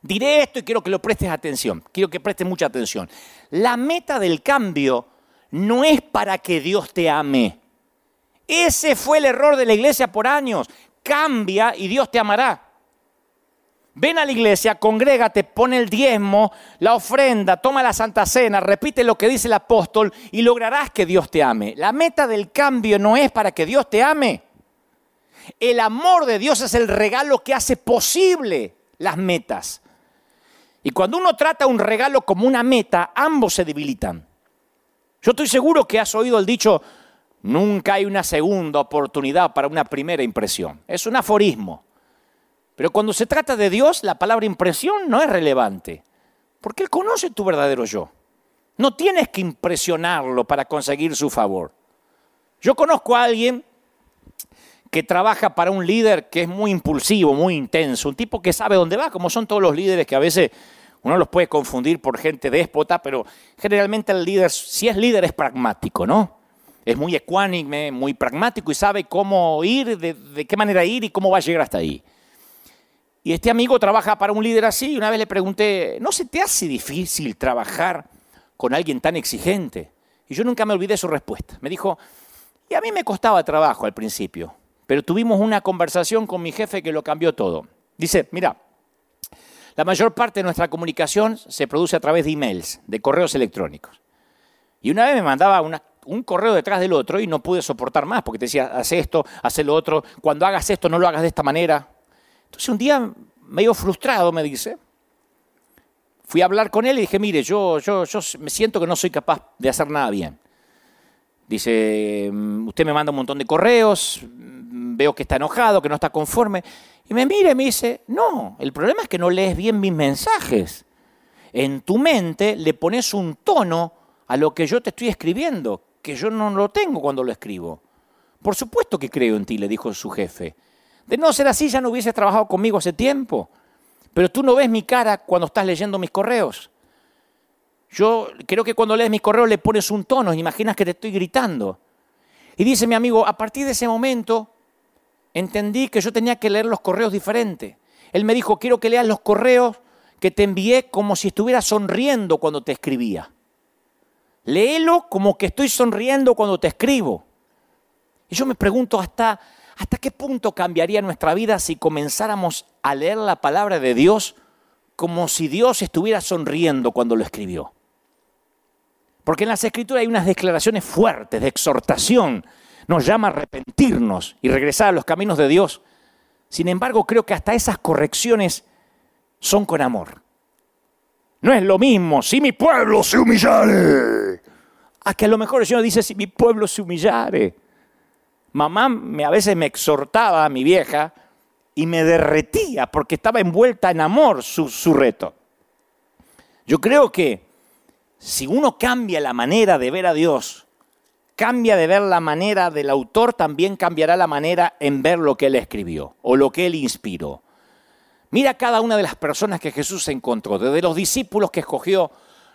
Diré esto y quiero que lo prestes atención, quiero que prestes mucha atención. La meta del cambio no es para que Dios te ame. Ese fue el error de la iglesia por años. Cambia y Dios te amará. Ven a la iglesia, congrégate, pone el diezmo, la ofrenda, toma la santa cena, repite lo que dice el apóstol y lograrás que Dios te ame. La meta del cambio no es para que Dios te ame. El amor de Dios es el regalo que hace posible las metas. Y cuando uno trata un regalo como una meta, ambos se debilitan. Yo estoy seguro que has oído el dicho, nunca hay una segunda oportunidad para una primera impresión. Es un aforismo. Pero cuando se trata de Dios, la palabra impresión no es relevante, porque Él conoce tu verdadero yo. No tienes que impresionarlo para conseguir su favor. Yo conozco a alguien que trabaja para un líder que es muy impulsivo, muy intenso, un tipo que sabe dónde va, como son todos los líderes que a veces uno los puede confundir por gente déspota, pero generalmente el líder, si es líder, es pragmático, ¿no? Es muy ecuánime, muy pragmático y sabe cómo ir, de, de qué manera ir y cómo va a llegar hasta ahí. Y este amigo trabaja para un líder así y una vez le pregunté, ¿no se te hace difícil trabajar con alguien tan exigente? Y yo nunca me olvidé su respuesta. Me dijo, y a mí me costaba trabajo al principio, pero tuvimos una conversación con mi jefe que lo cambió todo. Dice, mira, la mayor parte de nuestra comunicación se produce a través de emails, de correos electrónicos. Y una vez me mandaba un correo detrás del otro y no pude soportar más porque te decía, haz esto, haz lo otro, cuando hagas esto no lo hagas de esta manera. Entonces un día, medio frustrado, me dice, fui a hablar con él y dije, mire, yo, yo, yo me siento que no soy capaz de hacer nada bien. Dice, mm, usted me manda un montón de correos, mm, veo que está enojado, que no está conforme. Y me mira y me dice, no, el problema es que no lees bien mis mensajes. En tu mente le pones un tono a lo que yo te estoy escribiendo, que yo no lo tengo cuando lo escribo. Por supuesto que creo en ti, le dijo su jefe. De no ser así ya no hubieses trabajado conmigo hace tiempo. Pero tú no ves mi cara cuando estás leyendo mis correos. Yo creo que cuando lees mis correos le pones un tono, imaginas que te estoy gritando. Y dice mi amigo, a partir de ese momento entendí que yo tenía que leer los correos diferente. Él me dijo, quiero que leas los correos que te envié como si estuviera sonriendo cuando te escribía. Léelo como que estoy sonriendo cuando te escribo. Y yo me pregunto hasta, hasta qué punto cambiaría nuestra vida si comenzáramos a leer la palabra de Dios como si Dios estuviera sonriendo cuando lo escribió. Porque en las escrituras hay unas declaraciones fuertes de exhortación. Nos llama a arrepentirnos y regresar a los caminos de Dios. Sin embargo, creo que hasta esas correcciones son con amor. No es lo mismo si mi pueblo se humillare. A que a lo mejor el Señor dice si mi pueblo se humillare. Mamá me, a veces me exhortaba a mi vieja y me derretía porque estaba envuelta en amor su, su reto. Yo creo que si uno cambia la manera de ver a Dios, cambia de ver la manera del autor, también cambiará la manera en ver lo que él escribió o lo que él inspiró. Mira cada una de las personas que Jesús encontró, desde los discípulos que escogió,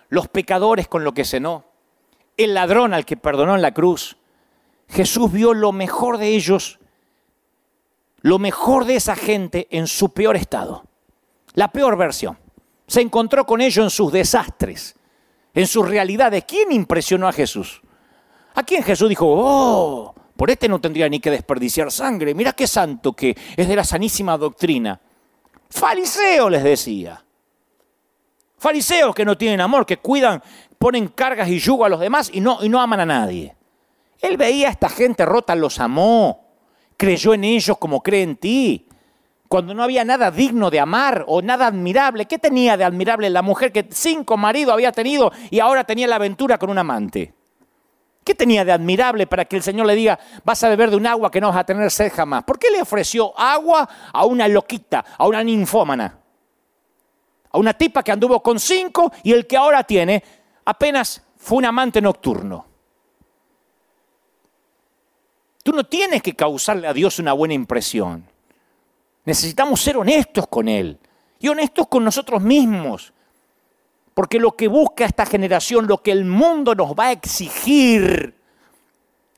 los pecadores con lo que cenó, el ladrón al que perdonó en la cruz. Jesús vio lo mejor de ellos, lo mejor de esa gente en su peor estado, la peor versión. Se encontró con ellos en sus desastres, en sus realidades. ¿Quién impresionó a Jesús? ¿A quién Jesús dijo, oh, por este no tendría ni que desperdiciar sangre? Mira qué santo que es de la sanísima doctrina. Fariseos les decía. Fariseos que no tienen amor, que cuidan, ponen cargas y yugo a los demás y no, y no aman a nadie. Él veía a esta gente rota, los amó, creyó en ellos como cree en ti cuando no había nada digno de amar o nada admirable. ¿Qué tenía de admirable la mujer que cinco maridos había tenido y ahora tenía la aventura con un amante? ¿Qué tenía de admirable para que el Señor le diga, vas a beber de un agua que no vas a tener sed jamás? ¿Por qué le ofreció agua a una loquita, a una ninfómana? A una tipa que anduvo con cinco y el que ahora tiene apenas fue un amante nocturno. Tú no tienes que causarle a Dios una buena impresión. Necesitamos ser honestos con Él y honestos con nosotros mismos. Porque lo que busca esta generación, lo que el mundo nos va a exigir,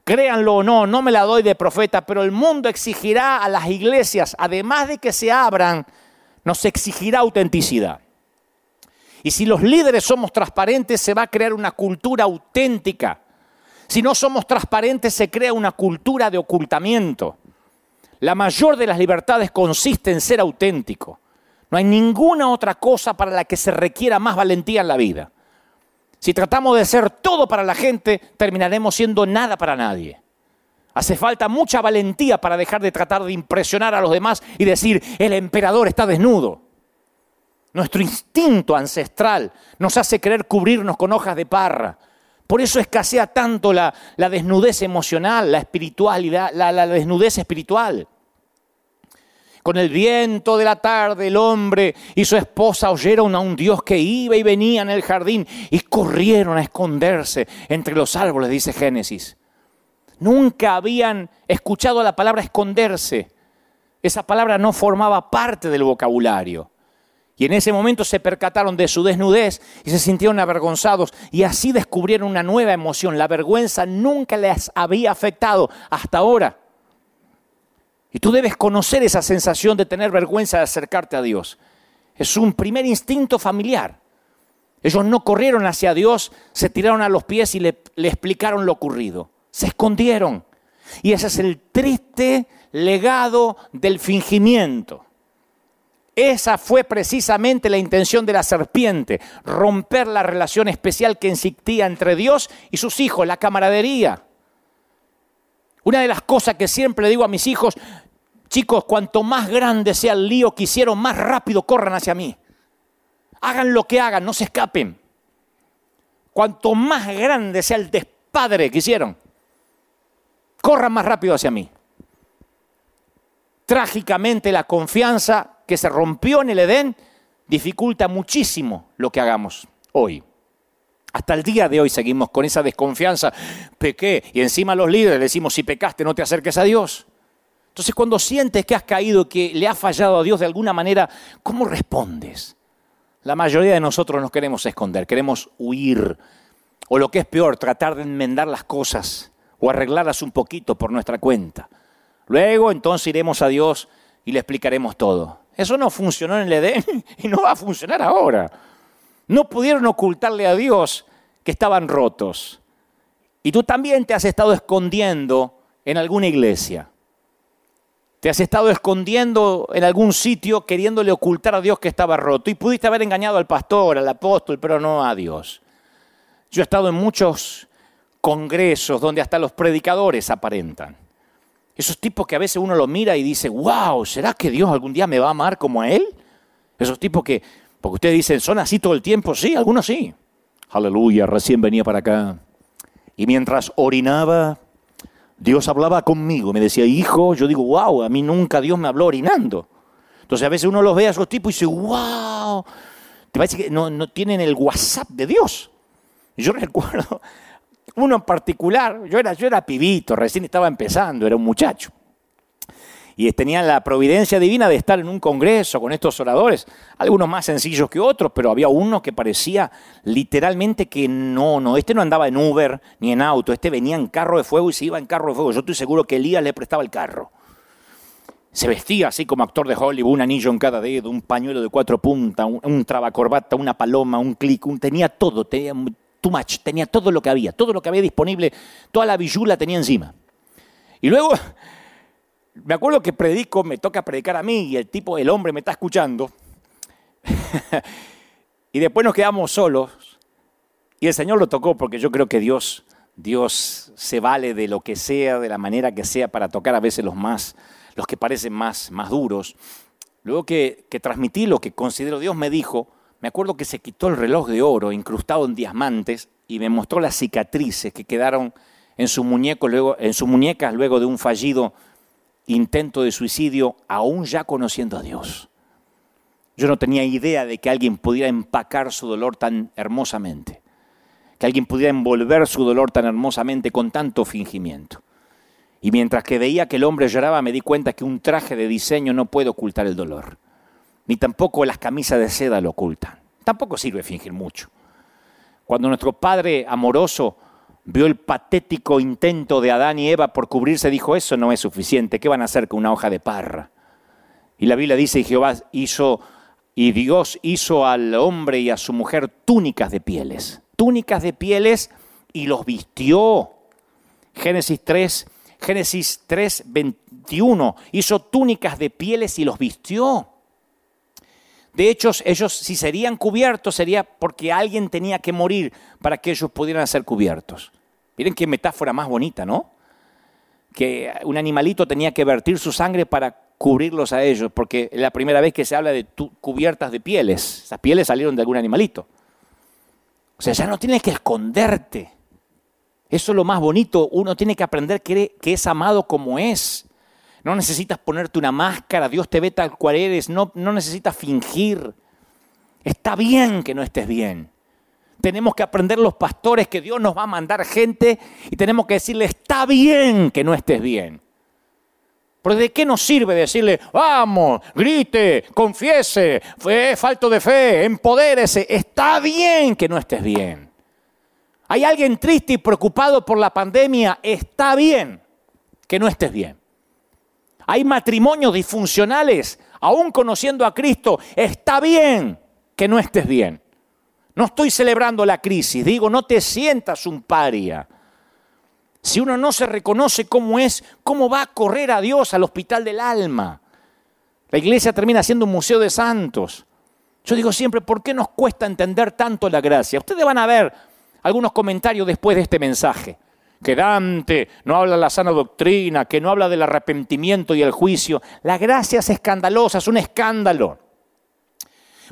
créanlo o no, no me la doy de profeta, pero el mundo exigirá a las iglesias, además de que se abran, nos exigirá autenticidad. Y si los líderes somos transparentes, se va a crear una cultura auténtica. Si no somos transparentes, se crea una cultura de ocultamiento. La mayor de las libertades consiste en ser auténtico. No hay ninguna otra cosa para la que se requiera más valentía en la vida. Si tratamos de ser todo para la gente, terminaremos siendo nada para nadie. Hace falta mucha valentía para dejar de tratar de impresionar a los demás y decir, el emperador está desnudo. Nuestro instinto ancestral nos hace querer cubrirnos con hojas de parra. Por eso escasea tanto la, desnudez emocional, la espiritualidad, la, desnudez espiritual. Con el viento de la tarde el hombre y su esposa oyeron a un Dios que iba y venía en el jardín y corrieron a esconderse entre los árboles, dice Génesis. Nunca habían escuchado la palabra esconderse. Esa palabra no formaba parte del vocabulario. Y en ese momento se percataron de su desnudez y se sintieron avergonzados y así descubrieron una nueva emoción. La vergüenza nunca les había afectado hasta ahora. Y tú debes conocer esa sensación de tener vergüenza de acercarte a Dios. Es un primer instinto familiar. Ellos no corrieron hacia Dios, se tiraron a los pies y le, le explicaron lo ocurrido. Se escondieron. Y ese es el triste legado del fingimiento. Esa fue precisamente la intención de la serpiente, romper la relación especial que existía entre Dios y sus hijos, la camaradería. Una de las cosas que siempre digo a mis hijos, chicos, cuanto más grande sea el lío que hicieron, más rápido corran hacia mí. Hagan lo que hagan, no se escapen. Cuanto más grande sea el despadre que hicieron, corran más rápido hacia mí. Trágicamente la confianza que se rompió en el Edén dificulta muchísimo lo que hagamos hoy. Hasta el día de hoy seguimos con esa desconfianza. Pequé y encima los líderes decimos, si pecaste no te acerques a Dios. Entonces cuando sientes que has caído, que le has fallado a Dios de alguna manera, ¿cómo respondes? La mayoría de nosotros nos queremos esconder, queremos huir. O lo que es peor, tratar de enmendar las cosas o arreglarlas un poquito por nuestra cuenta. Luego entonces iremos a Dios y le explicaremos todo. Eso no funcionó en el Edén y no va a funcionar ahora. No pudieron ocultarle a Dios que estaban rotos. Y tú también te has estado escondiendo en alguna iglesia. Te has estado escondiendo en algún sitio queriéndole ocultar a Dios que estaba roto. Y pudiste haber engañado al pastor, al apóstol, pero no a Dios. Yo he estado en muchos congresos donde hasta los predicadores aparentan. Esos tipos que a veces uno lo mira y dice, wow, ¿será que Dios algún día me va a amar como a Él? Esos tipos que, porque ustedes dicen, son así todo el tiempo, sí, algunos sí. Aleluya, recién venía para acá. Y mientras orinaba, Dios hablaba conmigo, me decía, hijo, yo digo, wow, a mí nunca Dios me habló orinando. Entonces a veces uno los ve a esos tipos y dice, wow, te parece que no, no tienen el WhatsApp de Dios. Yo recuerdo uno en particular, yo era, yo era pibito, recién estaba empezando, era un muchacho. Y tenía la providencia divina de estar en un congreso con estos oradores, algunos más sencillos que otros, pero había uno que parecía literalmente que no, no, este no andaba en Uber ni en auto, este venía en carro de fuego y se iba en carro de fuego. Yo estoy seguro que Elías le prestaba el carro. Se vestía así como actor de Hollywood, un anillo en cada dedo, un pañuelo de cuatro puntas, un, un trabacorbata, una paloma, un clic, tenía todo, tenía too much, tenía todo lo que había, todo lo que había disponible, toda la bijula tenía encima. Y luego, me acuerdo que predico, me toca predicar a mí y el tipo, el hombre me está escuchando. y después nos quedamos solos y el Señor lo tocó porque yo creo que Dios, Dios se vale de lo que sea, de la manera que sea para tocar a veces los más, los que parecen más, más duros. Luego que, que transmití lo que considero Dios me dijo, me acuerdo que se quitó el reloj de oro incrustado en diamantes y me mostró las cicatrices que quedaron en, su muñeco luego, en sus muñecas luego de un fallido intento de suicidio, aún ya conociendo a Dios. Yo no tenía idea de que alguien pudiera empacar su dolor tan hermosamente, que alguien pudiera envolver su dolor tan hermosamente con tanto fingimiento. Y mientras que veía que el hombre lloraba, me di cuenta que un traje de diseño no puede ocultar el dolor ni tampoco las camisas de seda lo ocultan. Tampoco sirve fingir mucho. Cuando nuestro Padre amoroso vio el patético intento de Adán y Eva por cubrirse, dijo, eso no es suficiente, ¿qué van a hacer con una hoja de parra? Y la Biblia dice, y Jehová hizo, y Dios hizo al hombre y a su mujer túnicas de pieles, túnicas de pieles y los vistió. Génesis 3, Génesis 3, 21, hizo túnicas de pieles y los vistió. De hecho, ellos si serían cubiertos sería porque alguien tenía que morir para que ellos pudieran ser cubiertos. Miren qué metáfora más bonita, ¿no? Que un animalito tenía que vertir su sangre para cubrirlos a ellos, porque es la primera vez que se habla de cubiertas de pieles. Esas pieles salieron de algún animalito. O sea, ya no tienes que esconderte. Eso es lo más bonito. Uno tiene que aprender que es amado como es. No necesitas ponerte una máscara, Dios te ve tal cual eres, no, no necesitas fingir. Está bien que no estés bien. Tenemos que aprender los pastores que Dios nos va a mandar gente y tenemos que decirle, está bien que no estés bien. Pero ¿de qué nos sirve decirle, vamos, grite, confiese, fue falto de fe, empodérese? Está bien que no estés bien. Hay alguien triste y preocupado por la pandemia, está bien que no estés bien. Hay matrimonios disfuncionales, aún conociendo a Cristo, está bien que no estés bien. No estoy celebrando la crisis, digo, no te sientas un paria. Si uno no se reconoce cómo es, ¿cómo va a correr a Dios al hospital del alma? La iglesia termina siendo un museo de santos. Yo digo siempre, ¿por qué nos cuesta entender tanto la gracia? Ustedes van a ver algunos comentarios después de este mensaje. Que Dante no habla de la sana doctrina, que no habla del arrepentimiento y el juicio. La gracia es escandalosa, es un escándalo.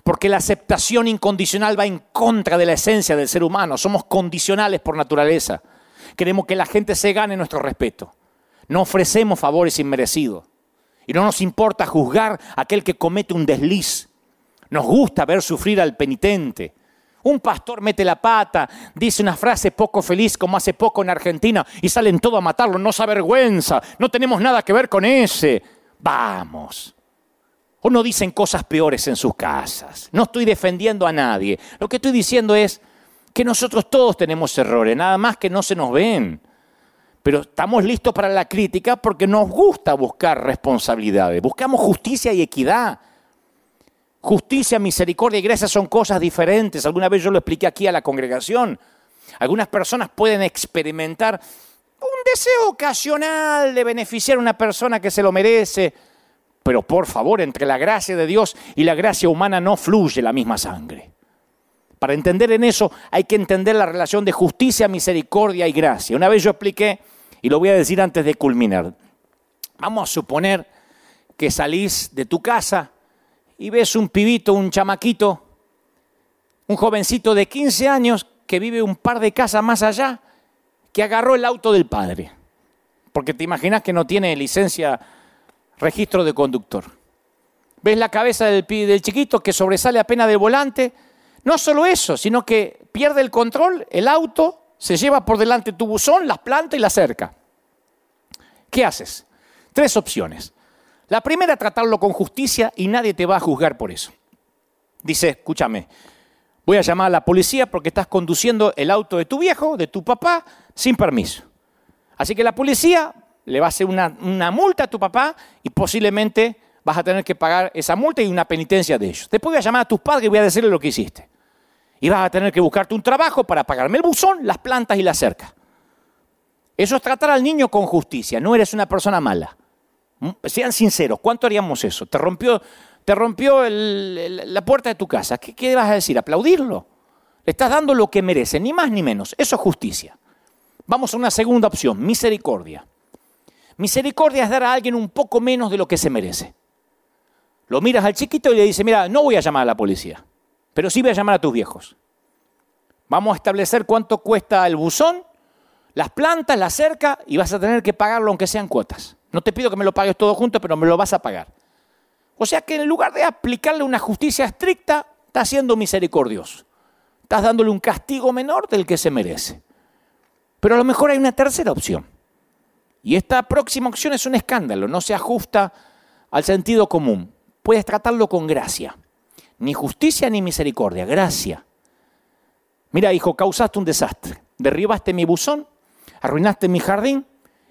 Porque la aceptación incondicional va en contra de la esencia del ser humano. Somos condicionales por naturaleza. Queremos que la gente se gane nuestro respeto. No ofrecemos favores inmerecidos. Y no nos importa juzgar a aquel que comete un desliz. Nos gusta ver sufrir al penitente. Un pastor mete la pata, dice una frase poco feliz como hace poco en Argentina y salen todos a matarlo, no se avergüenza, no tenemos nada que ver con ese. Vamos. O no dicen cosas peores en sus casas. No estoy defendiendo a nadie. Lo que estoy diciendo es, que nosotros todos tenemos errores, nada más que no se nos ven. Pero estamos listos para la crítica porque nos gusta buscar responsabilidades, buscamos justicia y equidad. Justicia, misericordia y gracia son cosas diferentes. Alguna vez yo lo expliqué aquí a la congregación. Algunas personas pueden experimentar un deseo ocasional de beneficiar a una persona que se lo merece, pero por favor, entre la gracia de Dios y la gracia humana no fluye la misma sangre. Para entender en eso hay que entender la relación de justicia, misericordia y gracia. Una vez yo expliqué, y lo voy a decir antes de culminar, vamos a suponer que salís de tu casa y ves un pibito, un chamaquito, un jovencito de 15 años que vive un par de casas más allá, que agarró el auto del padre. Porque te imaginas que no tiene licencia, registro de conductor. Ves la cabeza del, del chiquito que sobresale apenas del volante, no solo eso, sino que pierde el control, el auto se lleva por delante tu buzón, las planta y la cerca. ¿Qué haces? Tres opciones. La primera, tratarlo con justicia y nadie te va a juzgar por eso. Dice, escúchame, voy a llamar a la policía porque estás conduciendo el auto de tu viejo, de tu papá, sin permiso. Así que la policía le va a hacer una, multa a tu papá y posiblemente vas a tener que pagar esa multa y una penitencia de ellos. Después voy a llamar a tus padres y voy a decirle lo que hiciste. Y vas a tener que buscarte un trabajo para pagarme el buzón, las plantas y la cerca. Eso es tratar al niño con justicia. No eres una persona mala. ¿Mm? Sean sinceros, ¿cuánto haríamos eso? Te rompió, te rompió la puerta de tu casa. ¿Qué, ¿Qué vas a decir? ¿Aplaudirlo? Le estás dando lo que merece, ni más ni menos. Eso es justicia. Vamos a una segunda opción, misericordia. Misericordia es dar a alguien un poco menos de lo que se merece. Lo miras al chiquito y le dices, mira, no voy a llamar a la policía pero sí voy a llamar a tus viejos. Vamos a establecer cuánto cuesta el buzón, las plantas, la cerca, y vas a tener que pagarlo aunque sean cuotas. No te pido que me lo pagues todo junto, pero me lo vas a pagar. O sea que en lugar de aplicarle una justicia estricta, estás siendo misericordioso. Estás dándole un castigo menor del que se merece. Pero a lo mejor hay una tercera opción. Y esta próxima opción es un escándalo, no se ajusta al sentido común. Puedes tratarlo con gracia. Ni justicia ni misericordia, gracia. Mira, hijo, causaste un desastre. Derribaste mi buzón, arruinaste mi jardín,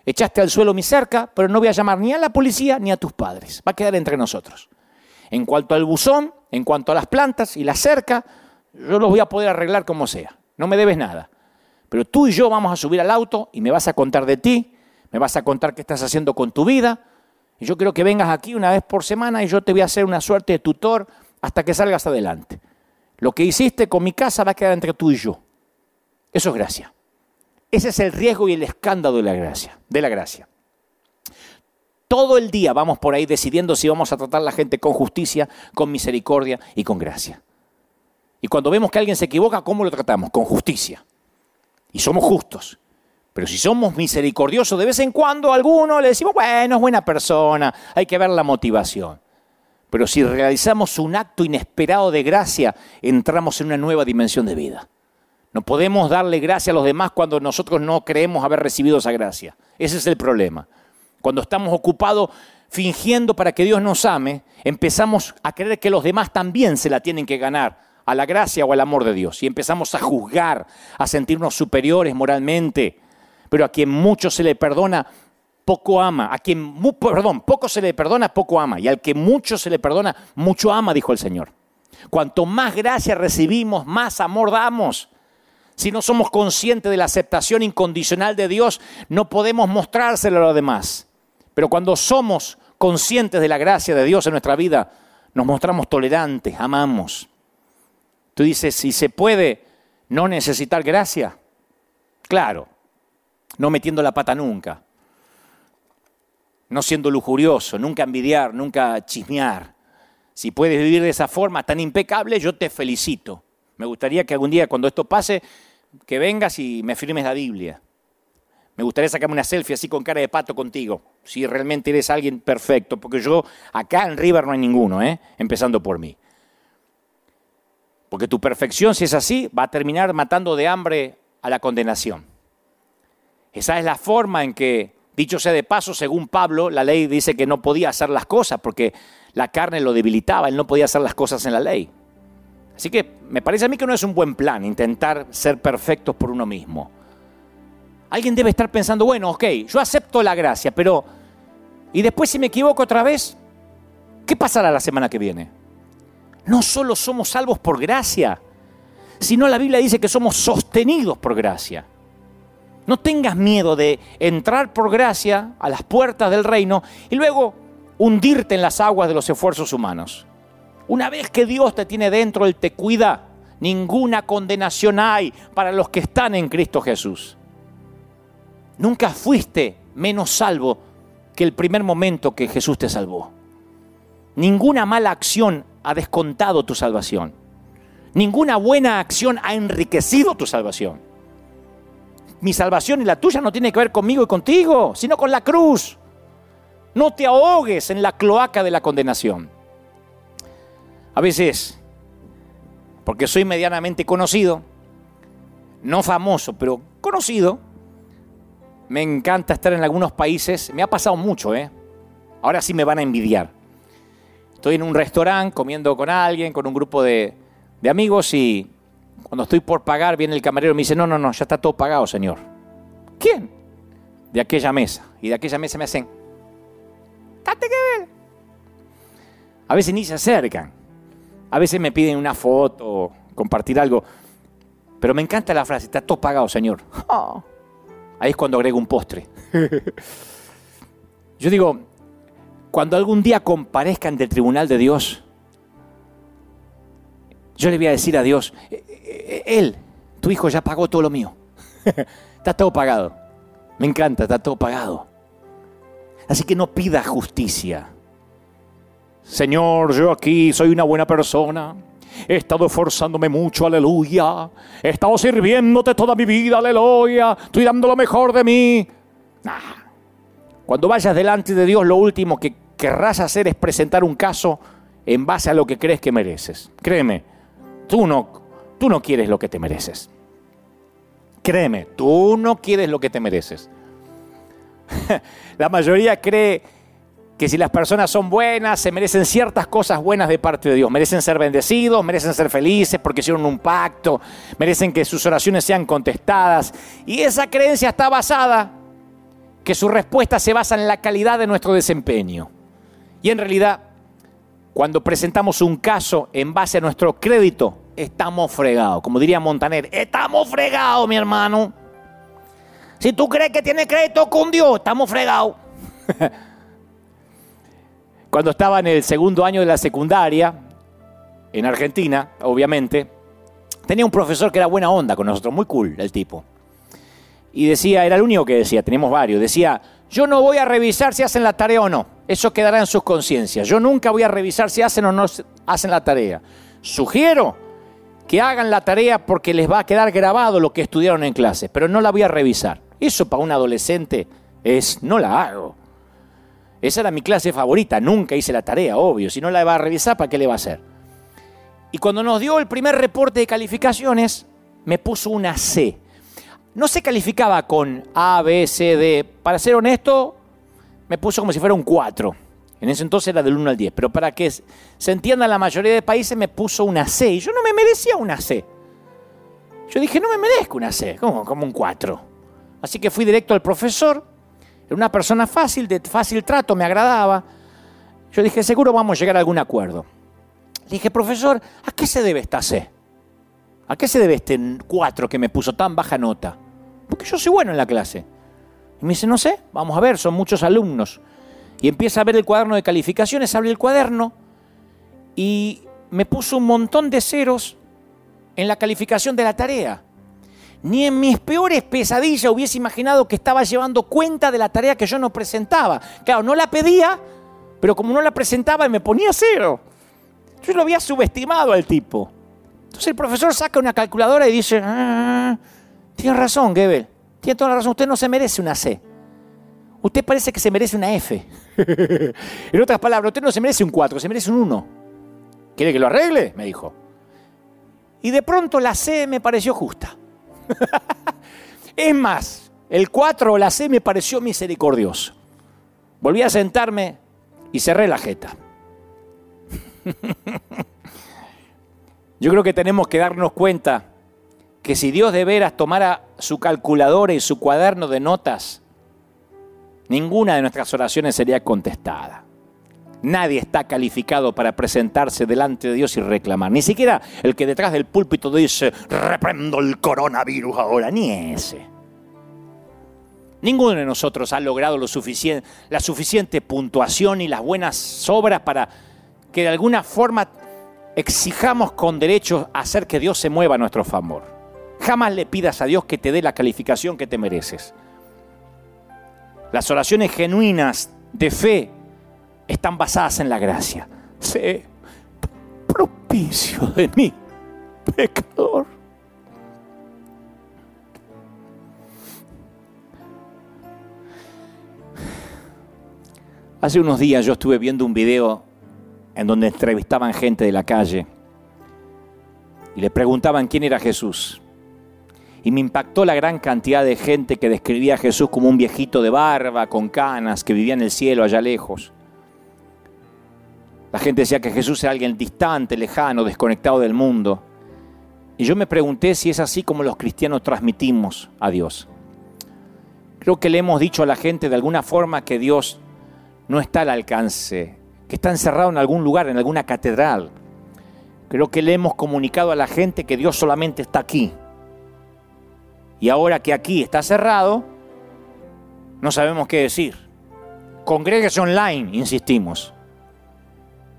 echaste al suelo mi cerca, pero no voy a llamar ni a la policía ni a tus padres. Va a quedar entre nosotros. En cuanto al buzón, en cuanto a las plantas y la cerca, yo los voy a poder arreglar como sea. No me debes nada. Pero tú y yo vamos a subir al auto y me vas a contar de ti, me vas a contar qué estás haciendo con tu vida. Y yo quiero que vengas aquí una vez por semana y yo te voy a hacer una suerte de tutor hasta que salgas adelante. Lo que hiciste con mi casa va a quedar entre tú y yo. Eso es gracia. Ese es el riesgo y el escándalo de la gracia, de la gracia. Todo el día vamos por ahí decidiendo si vamos a tratar a la gente con justicia, con misericordia y con gracia. Y cuando vemos que alguien se equivoca, ¿cómo lo tratamos? Con justicia. Y somos justos. Pero si somos misericordiosos, de vez en cuando a alguno le decimos, bueno, es buena persona, hay que ver la motivación. Pero si realizamos un acto inesperado de gracia, entramos en una nueva dimensión de vida. No podemos darle gracia a los demás cuando nosotros no creemos haber recibido esa gracia. Ese es el problema. Cuando estamos ocupados fingiendo para que Dios nos ame, empezamos a creer que los demás también se la tienen que ganar a la gracia o al amor de Dios. Y empezamos a juzgar, a sentirnos superiores moralmente. Pero a quien mucho se le perdona, poco ama. A quien, perdón, poco se le perdona, poco ama. Y al que mucho se le perdona, mucho ama, dijo el Señor. Cuanto más gracia recibimos, más amor damos. Si no somos conscientes de la aceptación incondicional de Dios, no podemos mostrárselo a los demás. Pero cuando somos conscientes de la gracia de Dios en nuestra vida, nos mostramos tolerantes, amamos. Tú dices, si se puede no necesitar gracia, claro, no metiendo la pata nunca, no siendo lujurioso, nunca envidiar, nunca chismear. Si puedes vivir de esa forma tan impecable, yo te felicito. Me gustaría que algún día cuando esto pase, que vengas y me firmes la Biblia. Me gustaría sacarme una selfie así con cara de pato contigo, si realmente eres alguien perfecto, porque yo acá en River no hay ninguno, ¿eh? empezando por mí. Porque tu perfección, si es así, va a terminar matando de hambre a la condenación. Esa es la forma en que, dicho sea de paso, según Pablo, la ley dice que no podía hacer las cosas porque la carne lo debilitaba, él no podía hacer las cosas en la ley. Así que me parece a mí que no es un buen plan intentar ser perfectos por uno mismo. Alguien debe estar pensando, bueno, ok, yo acepto la gracia, pero ¿y después si me equivoco otra vez? ¿Qué pasará la semana que viene? No solo somos salvos por gracia, sino la Biblia dice que somos sostenidos por gracia. No tengas miedo de entrar por gracia a las puertas del reino y luego hundirte en las aguas de los esfuerzos humanos. Una vez que Dios te tiene dentro, Él te cuida. Ninguna condenación hay para los que están en Cristo Jesús. Nunca fuiste menos salvo que el primer momento que Jesús te salvó. Ninguna mala acción ha descontado tu salvación. Ninguna buena acción ha enriquecido tu salvación. Mi salvación y la tuya no tiene que ver conmigo y contigo, sino con la cruz. No te ahogues en la cloaca de la condenación. A veces, porque soy medianamente conocido, no famoso, pero conocido, me encanta estar en algunos países, me ha pasado mucho, ¿eh? Ahora sí me van a envidiar. Estoy en un restaurante comiendo con alguien, con un grupo de, amigos y cuando estoy por pagar viene el camarero y me dice, no, no, no, ya está todo pagado, señor. ¿Quién? De aquella mesa. Y de aquella mesa me hacen, ¡Date que ver! A veces ni se acercan. A veces me piden una foto, compartir algo. Pero me encanta la frase, está todo pagado, Señor. Oh. Ahí es cuando agrego un postre. Yo digo, cuando algún día comparezca ante el tribunal de Dios, yo le voy a decir a Dios, eh, eh, Él, tu hijo ya pagó todo lo mío. está todo pagado. Me encanta, está todo pagado. Así que no pida justicia. Señor, yo aquí soy una buena persona. He estado esforzándome mucho, aleluya. He estado sirviéndote toda mi vida, aleluya. Estoy dando lo mejor de mí. Cuando vayas delante de Dios, lo último que querrás hacer es presentar un caso en base a lo que crees que mereces. Créeme, tú no, tú no quieres lo que te mereces. Créeme, tú no quieres lo que te mereces. La mayoría cree que si las personas son buenas, se merecen ciertas cosas buenas de parte de Dios. Merecen ser bendecidos, merecen ser felices porque hicieron un pacto, merecen que sus oraciones sean contestadas. Y esa creencia está basada, que su respuesta se basa en la calidad de nuestro desempeño. Y en realidad, cuando presentamos un caso en base a nuestro crédito, estamos fregados. Como diría Montaner, estamos fregados, mi hermano. Si tú crees que tienes crédito con Dios, estamos fregados. Cuando estaba en el segundo año de la secundaria, en Argentina, obviamente, tenía un profesor que era buena onda con nosotros, muy cool el tipo. Y decía, era el único que decía, tenemos varios, decía, yo no voy a revisar si hacen la tarea o no, eso quedará en sus conciencias, yo nunca voy a revisar si hacen o no hacen la tarea. Sugiero que hagan la tarea porque les va a quedar grabado lo que estudiaron en clase, pero no la voy a revisar. Eso para un adolescente es, no la hago. Esa era mi clase favorita, nunca hice la tarea, obvio. Si no la va a revisar, ¿para qué le va a hacer? Y cuando nos dio el primer reporte de calificaciones, me puso una C. No se calificaba con A, B, C, D. Para ser honesto, me puso como si fuera un 4. En ese entonces era del 1 al 10. Pero para que se entienda la mayoría de países, me puso una C. Y yo no me merecía una C. Yo dije, no me merezco una C, como, como un 4. Así que fui directo al profesor. Era una persona fácil, de fácil trato, me agradaba. Yo dije, seguro vamos a llegar a algún acuerdo. Le dije, profesor, ¿a qué se debe esta C? ¿A qué se debe este 4 que me puso tan baja nota? Porque yo soy bueno en la clase. Y me dice, no sé, vamos a ver, son muchos alumnos. Y empieza a ver el cuaderno de calificaciones, abre el cuaderno y me puso un montón de ceros en la calificación de la tarea. Ni en mis peores pesadillas hubiese imaginado que estaba llevando cuenta de la tarea que yo no presentaba. Claro, no la pedía, pero como no la presentaba me ponía cero. Yo lo había subestimado al tipo. Entonces el profesor saca una calculadora y dice, ah, tiene razón, Gebel, tiene toda la razón, usted no se merece una C. Usted parece que se merece una F. en otras palabras, usted no se merece un 4, se merece un 1. ¿Quiere que lo arregle? Me dijo. Y de pronto la C me pareció justa. es más, el 4 o la C me pareció misericordioso. Volví a sentarme y cerré la jeta. Yo creo que tenemos que darnos cuenta que si Dios de veras tomara su calculadora y su cuaderno de notas, ninguna de nuestras oraciones sería contestada. Nadie está calificado para presentarse delante de Dios y reclamar. Ni siquiera el que detrás del púlpito dice, reprendo el coronavirus ahora, ni ese. Ninguno de nosotros ha logrado la suficiente puntuación y las buenas obras para que de alguna forma exijamos con derecho hacer que Dios se mueva a nuestro favor. Jamás le pidas a Dios que te dé la calificación que te mereces. Las oraciones genuinas de fe están basadas en la gracia. Sé propicio de mí, pecador. Hace unos días yo estuve viendo un video en donde entrevistaban gente de la calle y le preguntaban quién era Jesús. Y me impactó la gran cantidad de gente que describía a Jesús como un viejito de barba, con canas, que vivía en el cielo allá lejos. La gente decía que Jesús era alguien distante, lejano, desconectado del mundo. Y yo me pregunté si es así como los cristianos transmitimos a Dios. Creo que le hemos dicho a la gente de alguna forma que Dios no está al alcance que está encerrado en algún lugar, en alguna catedral. Creo que le hemos comunicado a la gente que Dios solamente está aquí. Y ahora que aquí está cerrado, no sabemos qué decir. Congregues online, insistimos.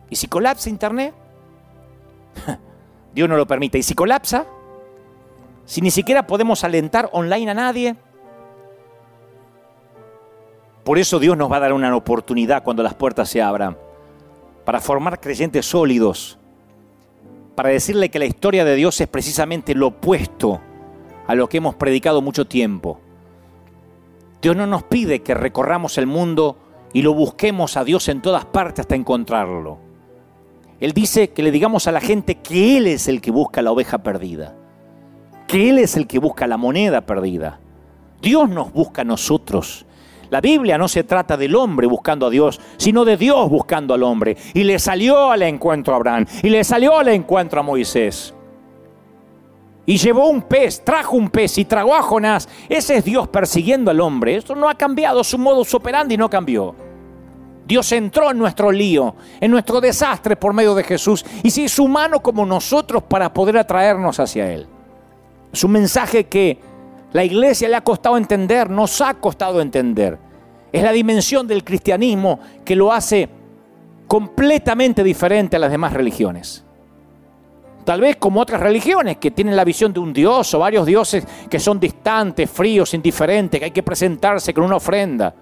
¿Y si colapsa Internet? Dios no lo permite. ¿Y si colapsa? Si ni siquiera podemos alentar online a nadie. Por eso Dios nos va a dar una oportunidad cuando las puertas se abran para formar creyentes sólidos, para decirle que la historia de Dios es precisamente lo opuesto a lo que hemos predicado mucho tiempo. Dios no nos pide que recorramos el mundo y lo busquemos a Dios en todas partes hasta encontrarlo. Él dice que le digamos a la gente que Él es el que busca la oveja perdida, que Él es el que busca la moneda perdida. Dios nos busca a nosotros la Biblia no se trata del hombre buscando a Dios, sino de Dios buscando al hombre. Y le salió al encuentro a Abraham, y le salió al encuentro a Moisés. Y llevó un pez, trajo un pez y tragó a Jonás. Ese es Dios persiguiendo al hombre. Esto no ha cambiado, su modus operandi no cambió. Dios entró en nuestro lío, en nuestro desastre por medio de Jesús y se hizo humano como nosotros para poder atraernos hacia Él. Es un mensaje que la iglesia le ha costado entender, nos ha costado entender. Es la dimensión del cristianismo que lo hace completamente diferente a las demás religiones. Tal vez como otras religiones que tienen la visión de un dios o varios dioses que son distantes, fríos, indiferentes, que hay que presentarse con una ofrenda.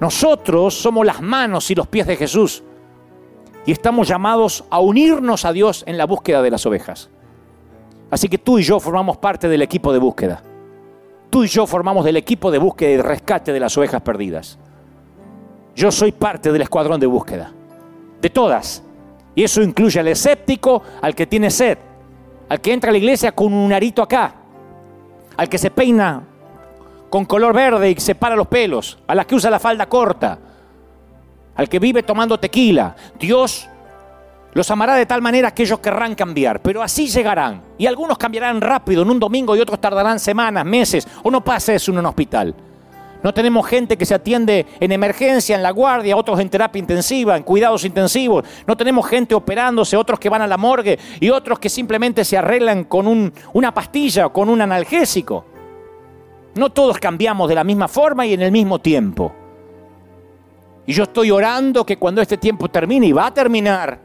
Nosotros somos las manos y los pies de Jesús y estamos llamados a unirnos a Dios en la búsqueda de las ovejas. Así que tú y yo formamos parte del equipo de búsqueda. Tú y yo formamos del equipo de búsqueda y rescate de las ovejas perdidas. Yo soy parte del escuadrón de búsqueda. De todas. Y eso incluye al escéptico, al que tiene sed, al que entra a la iglesia con un arito acá, al que se peina con color verde y se para los pelos, a la que usa la falda corta, al que vive tomando tequila. Dios los amará de tal manera que ellos querrán cambiar, pero así llegarán. Y algunos cambiarán rápido en un domingo y otros tardarán semanas, meses, o no pasa eso en un hospital. No tenemos gente que se atiende en emergencia, en la guardia, otros en terapia intensiva, en cuidados intensivos. No tenemos gente operándose, otros que van a la morgue y otros que simplemente se arreglan con una pastilla o con un analgésico. No todos cambiamos de la misma forma y en el mismo tiempo. Y yo estoy orando que cuando este tiempo termine, y va a terminar,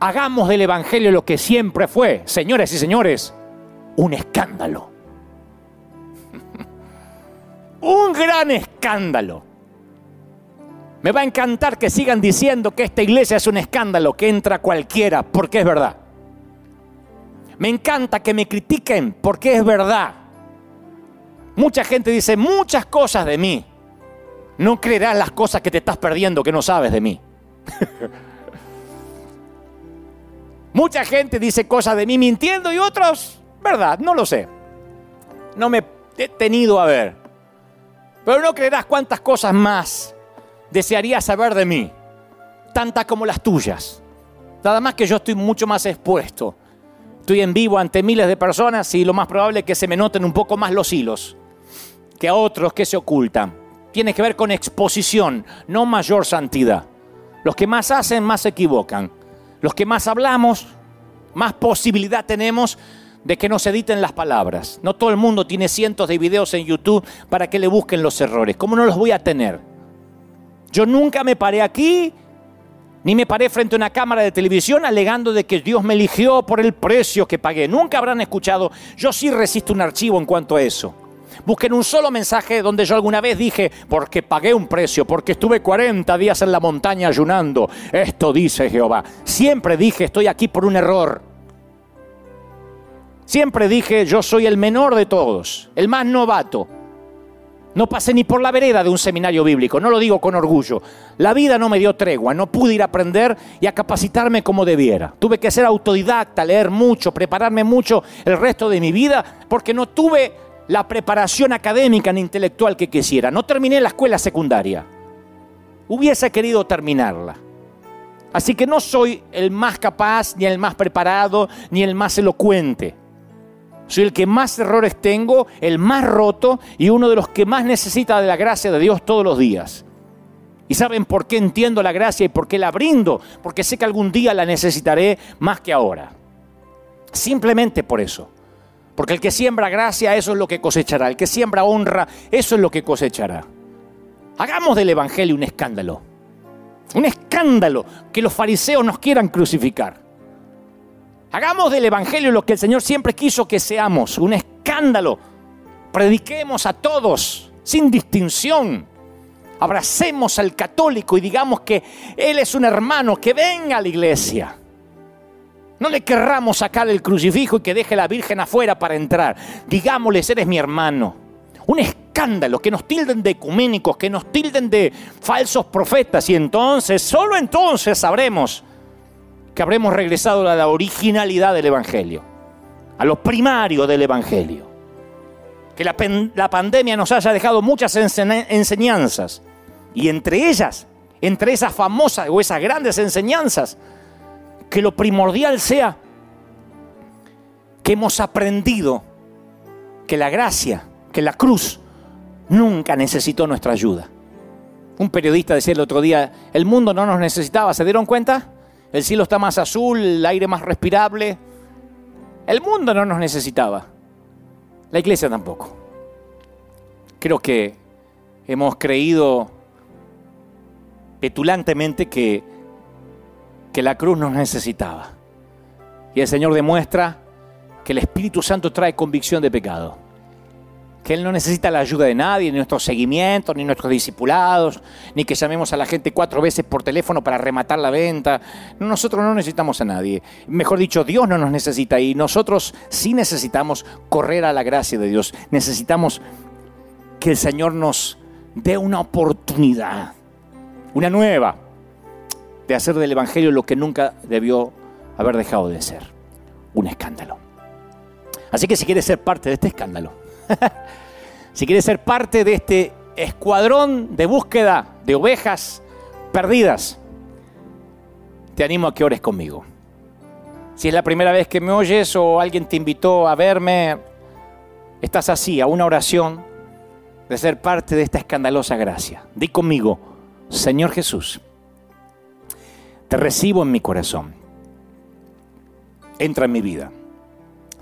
hagamos del Evangelio lo que siempre fue, señores y señores, un escándalo un gran escándalo. Me va a encantar que sigan diciendo que esta iglesia es un escándalo, que entra cualquiera, porque es verdad. Me encanta que me critiquen, porque es verdad. Mucha gente dice muchas cosas de mí. No creerás las cosas que te estás perdiendo que no sabes de mí. Mucha gente dice cosas de mí mintiendo y otros, verdad, no lo sé. No me he tenido a ver. Pero no creerás cuántas cosas más desearías saber de mí, tantas como las tuyas. Nada más que yo estoy mucho más expuesto. Estoy en vivo ante miles de personas y lo más probable es que se me noten un poco más los hilos que a otros que se ocultan. Tiene que ver con exposición, no mayor santidad. Los que más hacen, más se equivocan. Los que más hablamos, más posibilidad tenemos de que nos editen las palabras. No todo el mundo tiene cientos de videos en YouTube para que le busquen los errores. ¿Cómo no los voy a tener? Yo nunca me paré aquí, ni me paré frente a una cámara de televisión alegando de que Dios me eligió por el precio que pagué. Nunca habrán escuchado. Yo sí resisto un archivo en cuanto a eso. Busquen un solo mensaje donde yo alguna vez dije, porque pagué un precio, porque estuve 40 días en la montaña ayunando. Esto dice Jehová. Siempre dije, estoy aquí por un error. Siempre dije, yo soy el menor de todos, el más novato. No pasé ni por la vereda de un seminario bíblico, no lo digo con orgullo. La vida no me dio tregua, no pude ir a aprender y a capacitarme como debiera. Tuve que ser autodidacta, leer mucho, prepararme mucho el resto de mi vida, porque no tuve la preparación académica ni intelectual que quisiera. No terminé la escuela secundaria. Hubiese querido terminarla. Así que no soy el más capaz, ni el más preparado, ni el más elocuente. Soy el que más errores tengo, el más roto y uno de los que más necesita de la gracia de Dios todos los días. ¿Y saben por qué entiendo la gracia y por qué la brindo? Porque sé que algún día la necesitaré más que ahora. Simplemente por eso. Porque el que siembra gracia, eso es lo que cosechará. El que siembra honra, eso es lo que cosechará. Hagamos del Evangelio un escándalo. Un escándalo que los fariseos nos quieran crucificar. Hagamos del Evangelio lo que el Señor siempre quiso que seamos, un escándalo. Prediquemos a todos, sin distinción. Abracemos al católico y digamos que Él es un hermano, que venga a la iglesia. No le querramos sacar el crucifijo y que deje la Virgen afuera para entrar. Digámosles, eres mi hermano. Un escándalo, que nos tilden de ecuménicos, que nos tilden de falsos profetas. Y entonces, solo entonces sabremos que habremos regresado a la originalidad del Evangelio, a lo primario del Evangelio. Que la, pandemia nos haya dejado muchas enseñanzas y entre ellas, entre esas famosas o esas grandes enseñanzas, que lo primordial sea que hemos aprendido que la gracia, que la cruz nunca necesitó nuestra ayuda. Un periodista decía el otro día, el mundo no nos necesitaba, ¿se dieron cuenta? El cielo está más azul, el aire más respirable. El mundo no nos necesitaba. La iglesia tampoco. Creo que hemos creído petulantemente que, que la cruz nos necesitaba. Y el Señor demuestra que el Espíritu Santo trae convicción de pecado que Él no necesita la ayuda de nadie, ni nuestros seguimientos, ni nuestros discipulados, ni que llamemos a la gente cuatro veces por teléfono para rematar la venta. Nosotros no necesitamos a nadie. Mejor dicho, Dios no nos necesita y nosotros sí necesitamos correr a la gracia de Dios. Necesitamos que el Señor nos dé una oportunidad, una nueva, de hacer del Evangelio lo que nunca debió haber dejado de ser. un escándalo. Así que si quieres ser parte de este escándalo, si quieres ser parte de este escuadrón de búsqueda de ovejas perdidas, te animo a que ores conmigo. Si es la primera vez que me oyes o alguien te invitó a verme, estás así, a una oración de ser parte de esta escandalosa gracia. Di conmigo, Señor Jesús, te recibo en mi corazón. Entra en mi vida.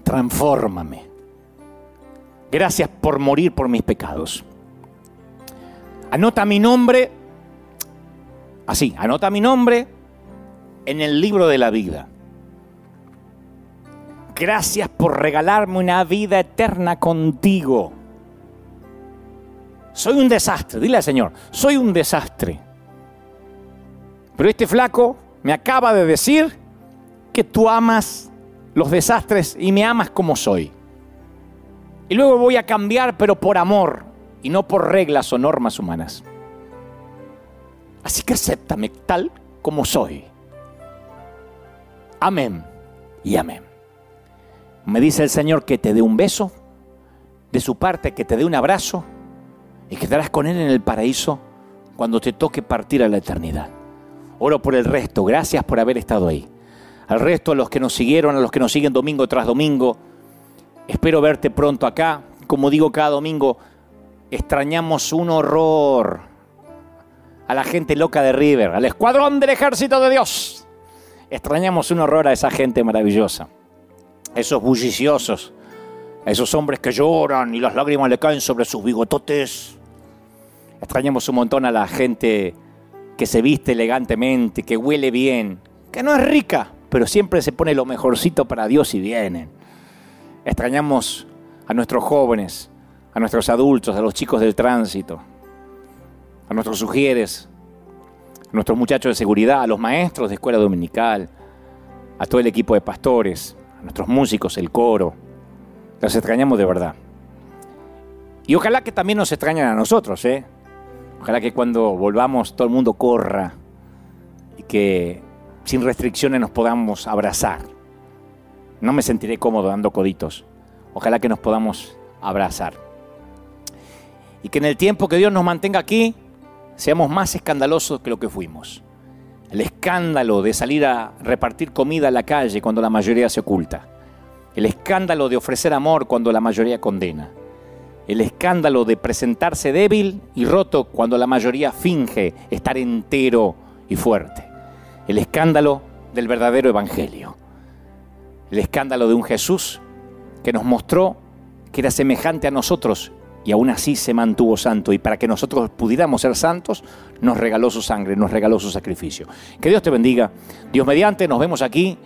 Transfórmame. Gracias por morir por mis pecados. Anota mi nombre, así, anota mi nombre en el libro de la vida. Gracias por regalarme una vida eterna contigo. Soy un desastre, dile al Señor, soy un desastre. Pero este flaco me acaba de decir que tú amas los desastres y me amas como soy. Y luego voy a cambiar, pero por amor y no por reglas o normas humanas. Así que acéptame tal como soy. Amén y amén. Me dice el Señor que te dé un beso, de su parte que te dé un abrazo y quedarás con Él en el paraíso cuando te toque partir a la eternidad. Oro por el resto, gracias por haber estado ahí. Al resto, a los que nos siguieron, a los que nos siguen domingo tras domingo, espero verte pronto acá. Como digo cada domingo, extrañamos un horror a la gente loca de River, al escuadrón del ejército de Dios. Extrañamos un horror a esa gente maravillosa, a esos bulliciosos, a esos hombres que lloran y las lágrimas le caen sobre sus bigototes. Extrañamos un montón a la gente que se viste elegantemente, que huele bien, que no es rica, pero siempre se pone lo mejorcito para Dios y vienen. Extrañamos a nuestros jóvenes, a nuestros adultos, a los chicos del tránsito, a nuestros sugieres, a nuestros muchachos de seguridad, a los maestros de escuela dominical, a todo el equipo de pastores, a nuestros músicos, el coro. Los extrañamos de verdad. Y ojalá que también nos extrañen a nosotros, ¿eh? Ojalá que cuando volvamos todo el mundo corra y que sin restricciones nos podamos abrazar. No me sentiré cómodo dando coditos. Ojalá que nos podamos abrazar. Y que en el tiempo que Dios nos mantenga aquí, seamos más escandalosos que lo que fuimos. El escándalo de salir a repartir comida a la calle cuando la mayoría se oculta. El escándalo de ofrecer amor cuando la mayoría condena. El escándalo de presentarse débil y roto cuando la mayoría finge estar entero y fuerte. El escándalo del verdadero evangelio. El escándalo de un Jesús que nos mostró que era semejante a nosotros y aún así se mantuvo santo. Y para que nosotros pudiéramos ser santos, nos regaló su sangre, nos regaló su sacrificio. Que Dios te bendiga. Dios mediante, nos vemos aquí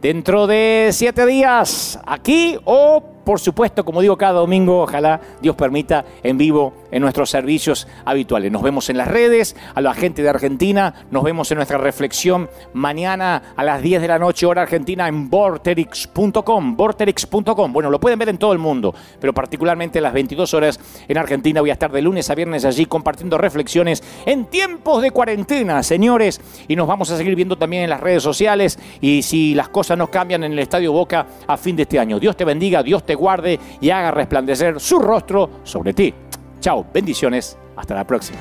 dentro de siete días, aquí o por supuesto, como digo cada domingo, ojalá Dios permita en vivo en nuestros servicios habituales. Nos vemos en las redes, a la gente de Argentina, nos vemos en nuestra reflexión mañana a las 10 de la noche hora argentina en vorterix.com, vorterix.com. Bueno, lo pueden ver en todo el mundo, pero particularmente a las 22 horas en Argentina voy a estar de lunes a viernes allí compartiendo reflexiones en tiempos de cuarentena, señores, y nos vamos a seguir viendo también en las redes sociales y si las cosas nos cambian en el Estadio Boca a fin de este año. Dios te bendiga, Dios guarde y haga resplandecer su rostro sobre ti. Chao, bendiciones, hasta la próxima.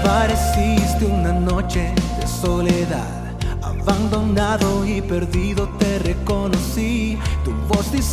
Apareciste una noche de soledad, abandonado y perdido te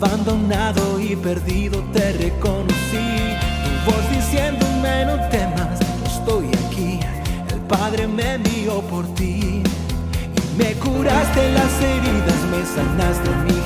Abandonado y perdido te reconocí. Tu voz diciéndome no temas, estoy aquí. El Padre me envió por ti. Y me curaste las heridas, me sanaste mi Jesús.